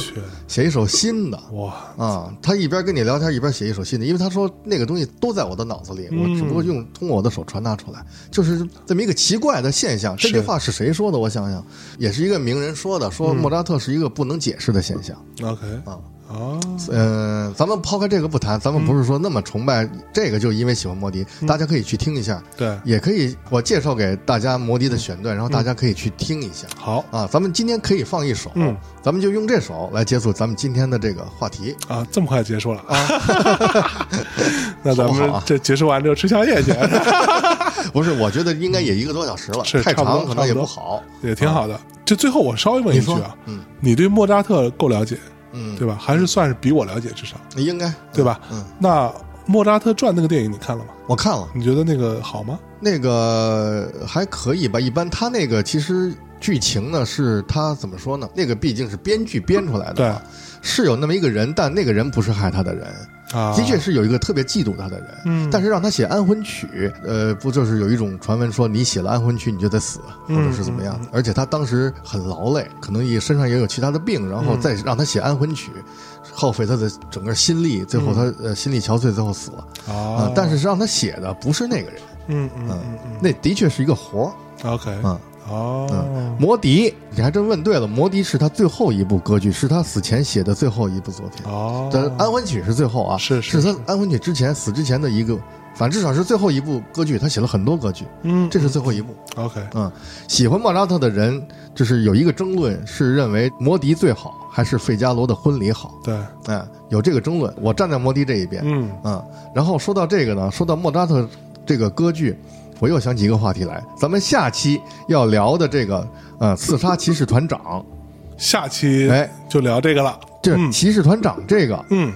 写一首新的，哇，啊，他一边跟你聊天，一边写一首新的，因为他说那个东西都在我的脑子里，我只不过用通过我的手传达出来，就是这么一个奇怪的现象。这句话是谁说的？我想想，也是一个名人说的，说莫扎特是一个不能解释的现象。OK 啊哦，呃、咱们抛开这个不谈，咱们不是说那么崇拜这个，就因为喜欢摩迪，大家可以去听一下，对，也可以我介绍给大家摩笛的选段，然后大家可以去听一下。好。啊，咱们今天可以放一首，嗯。咱们就用这首来结束咱们今天的这个话题。啊，这么快结束了。啊？*laughs* 那咱们这结束完之后吃宵夜去，*laughs* 不是，我觉得应该也一个多小时了，太长可能也不好。也挺好的。就最后我稍微问一句啊，嗯。你对莫扎特够了解，嗯，对吧？还是算是比我了解，至少应该对吧？嗯，那《莫扎特传》那个电影你看了吗？我看了你觉得那个好吗？那个还可以吧，一般。他那个其实剧情呢是他怎么说呢？那个毕竟是编剧编出来的对，是有那么一个人，但那个人不是害他的人，啊，的确是有一个特别嫉妒他的人。嗯。但是让他写安魂曲，呃，不就是有一种传闻说你写了安魂曲你就得死，或者是怎么样？嗯而且他当时很劳累，可能也身上也有其他的病，然后再让他写安魂曲，耗费他的整个心力，最后他、呃心力憔悴，最后死了。啊、啊，但是让他写的不是那个人，嗯嗯嗯嗯。那的确是一个活儿。，OK，嗯哦，魔笛，你还真问对了，魔笛是他最后一部歌剧，是他死前写的最后一部作品。哦，但安魂曲是最后啊，是是是他安魂曲之前死之前的一个，反正至少是最后一部歌剧，他写了很多歌剧，嗯，这是最后一部。OK，嗯，喜欢莫扎特的人就是有一个争论，是认为魔笛最好还是费加罗的婚礼好？对，嗯，有这个争论，我站在摩迪这一边。嗯嗯，然后说到这个呢，说到莫扎特这个歌剧，我又想起一个话题来，咱们下期要聊的这个呃刺杀骑士团长，下期哎就聊这个了。这嗯骑士团长这个嗯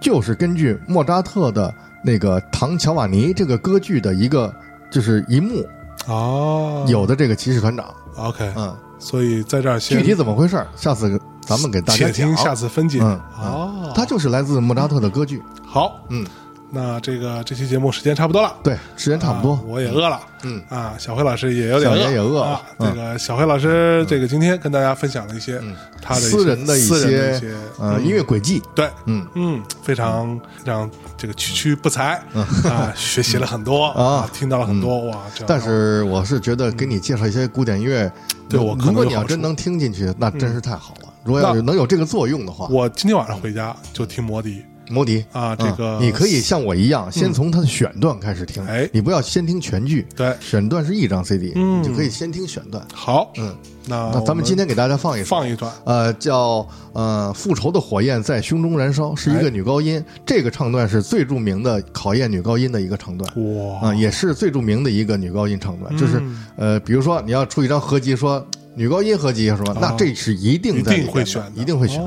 就是根据莫扎特的那个《唐乔瓦尼》这个歌剧的一个就是一幕哦，有的这个骑士团长，OK，嗯，所以在这儿先具体怎么回事儿下次咱们给大家且听讲。下次分解。嗯，哦，它就是来自莫扎特的歌剧。好，嗯，那这个这期节目时间差不多了。对，时间差不多啊。我也饿了。嗯啊，小辉老师也有点小也饿。这个小辉老师，这个今天跟大家分享了一些他的一些私人的一些呃嗯音乐轨迹。对，嗯嗯，非常让这个区区不才啊，学习了很多 *laughs* 啊听到了很多哇。这但是我是觉得给你介绍一些古典音乐，对我可能如果你要真能听进去，那真是太好了。如果要是能有这个作用的话，我今天晚上回家就听摩迪，摩迪啊，这个你可以像我一样，先从它的选段开始听，哎，你不要先听全剧，对，选段是一张 CD，嗯，就可以先听选段。好，嗯，那那咱们今天给大家放一放一段，呃，叫呃复仇的火焰在胸中燃烧，是一个女高音，这个唱段是最著名的考验女高音的一个唱段，哇，啊，也是最著名的一个女高音唱段，就是呃，比如说你要出一张合集，说女高音合集是吧？那这是一定在一定会选，一定会选。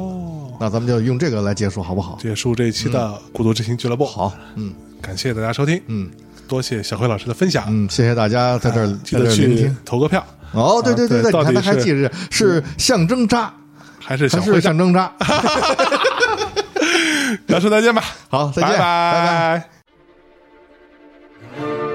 那咱们就用这个来结束，好不好？结束这一期的《孤独之心俱乐部》。好，嗯，感谢大家收听，嗯，多谢小辉老师的分享，嗯，谢谢大家在这儿记得去投个票。哦，对对对对，你看他还记着是象征渣还是还是象征渣？*laughs* 老师再见吧，好，再见，拜拜。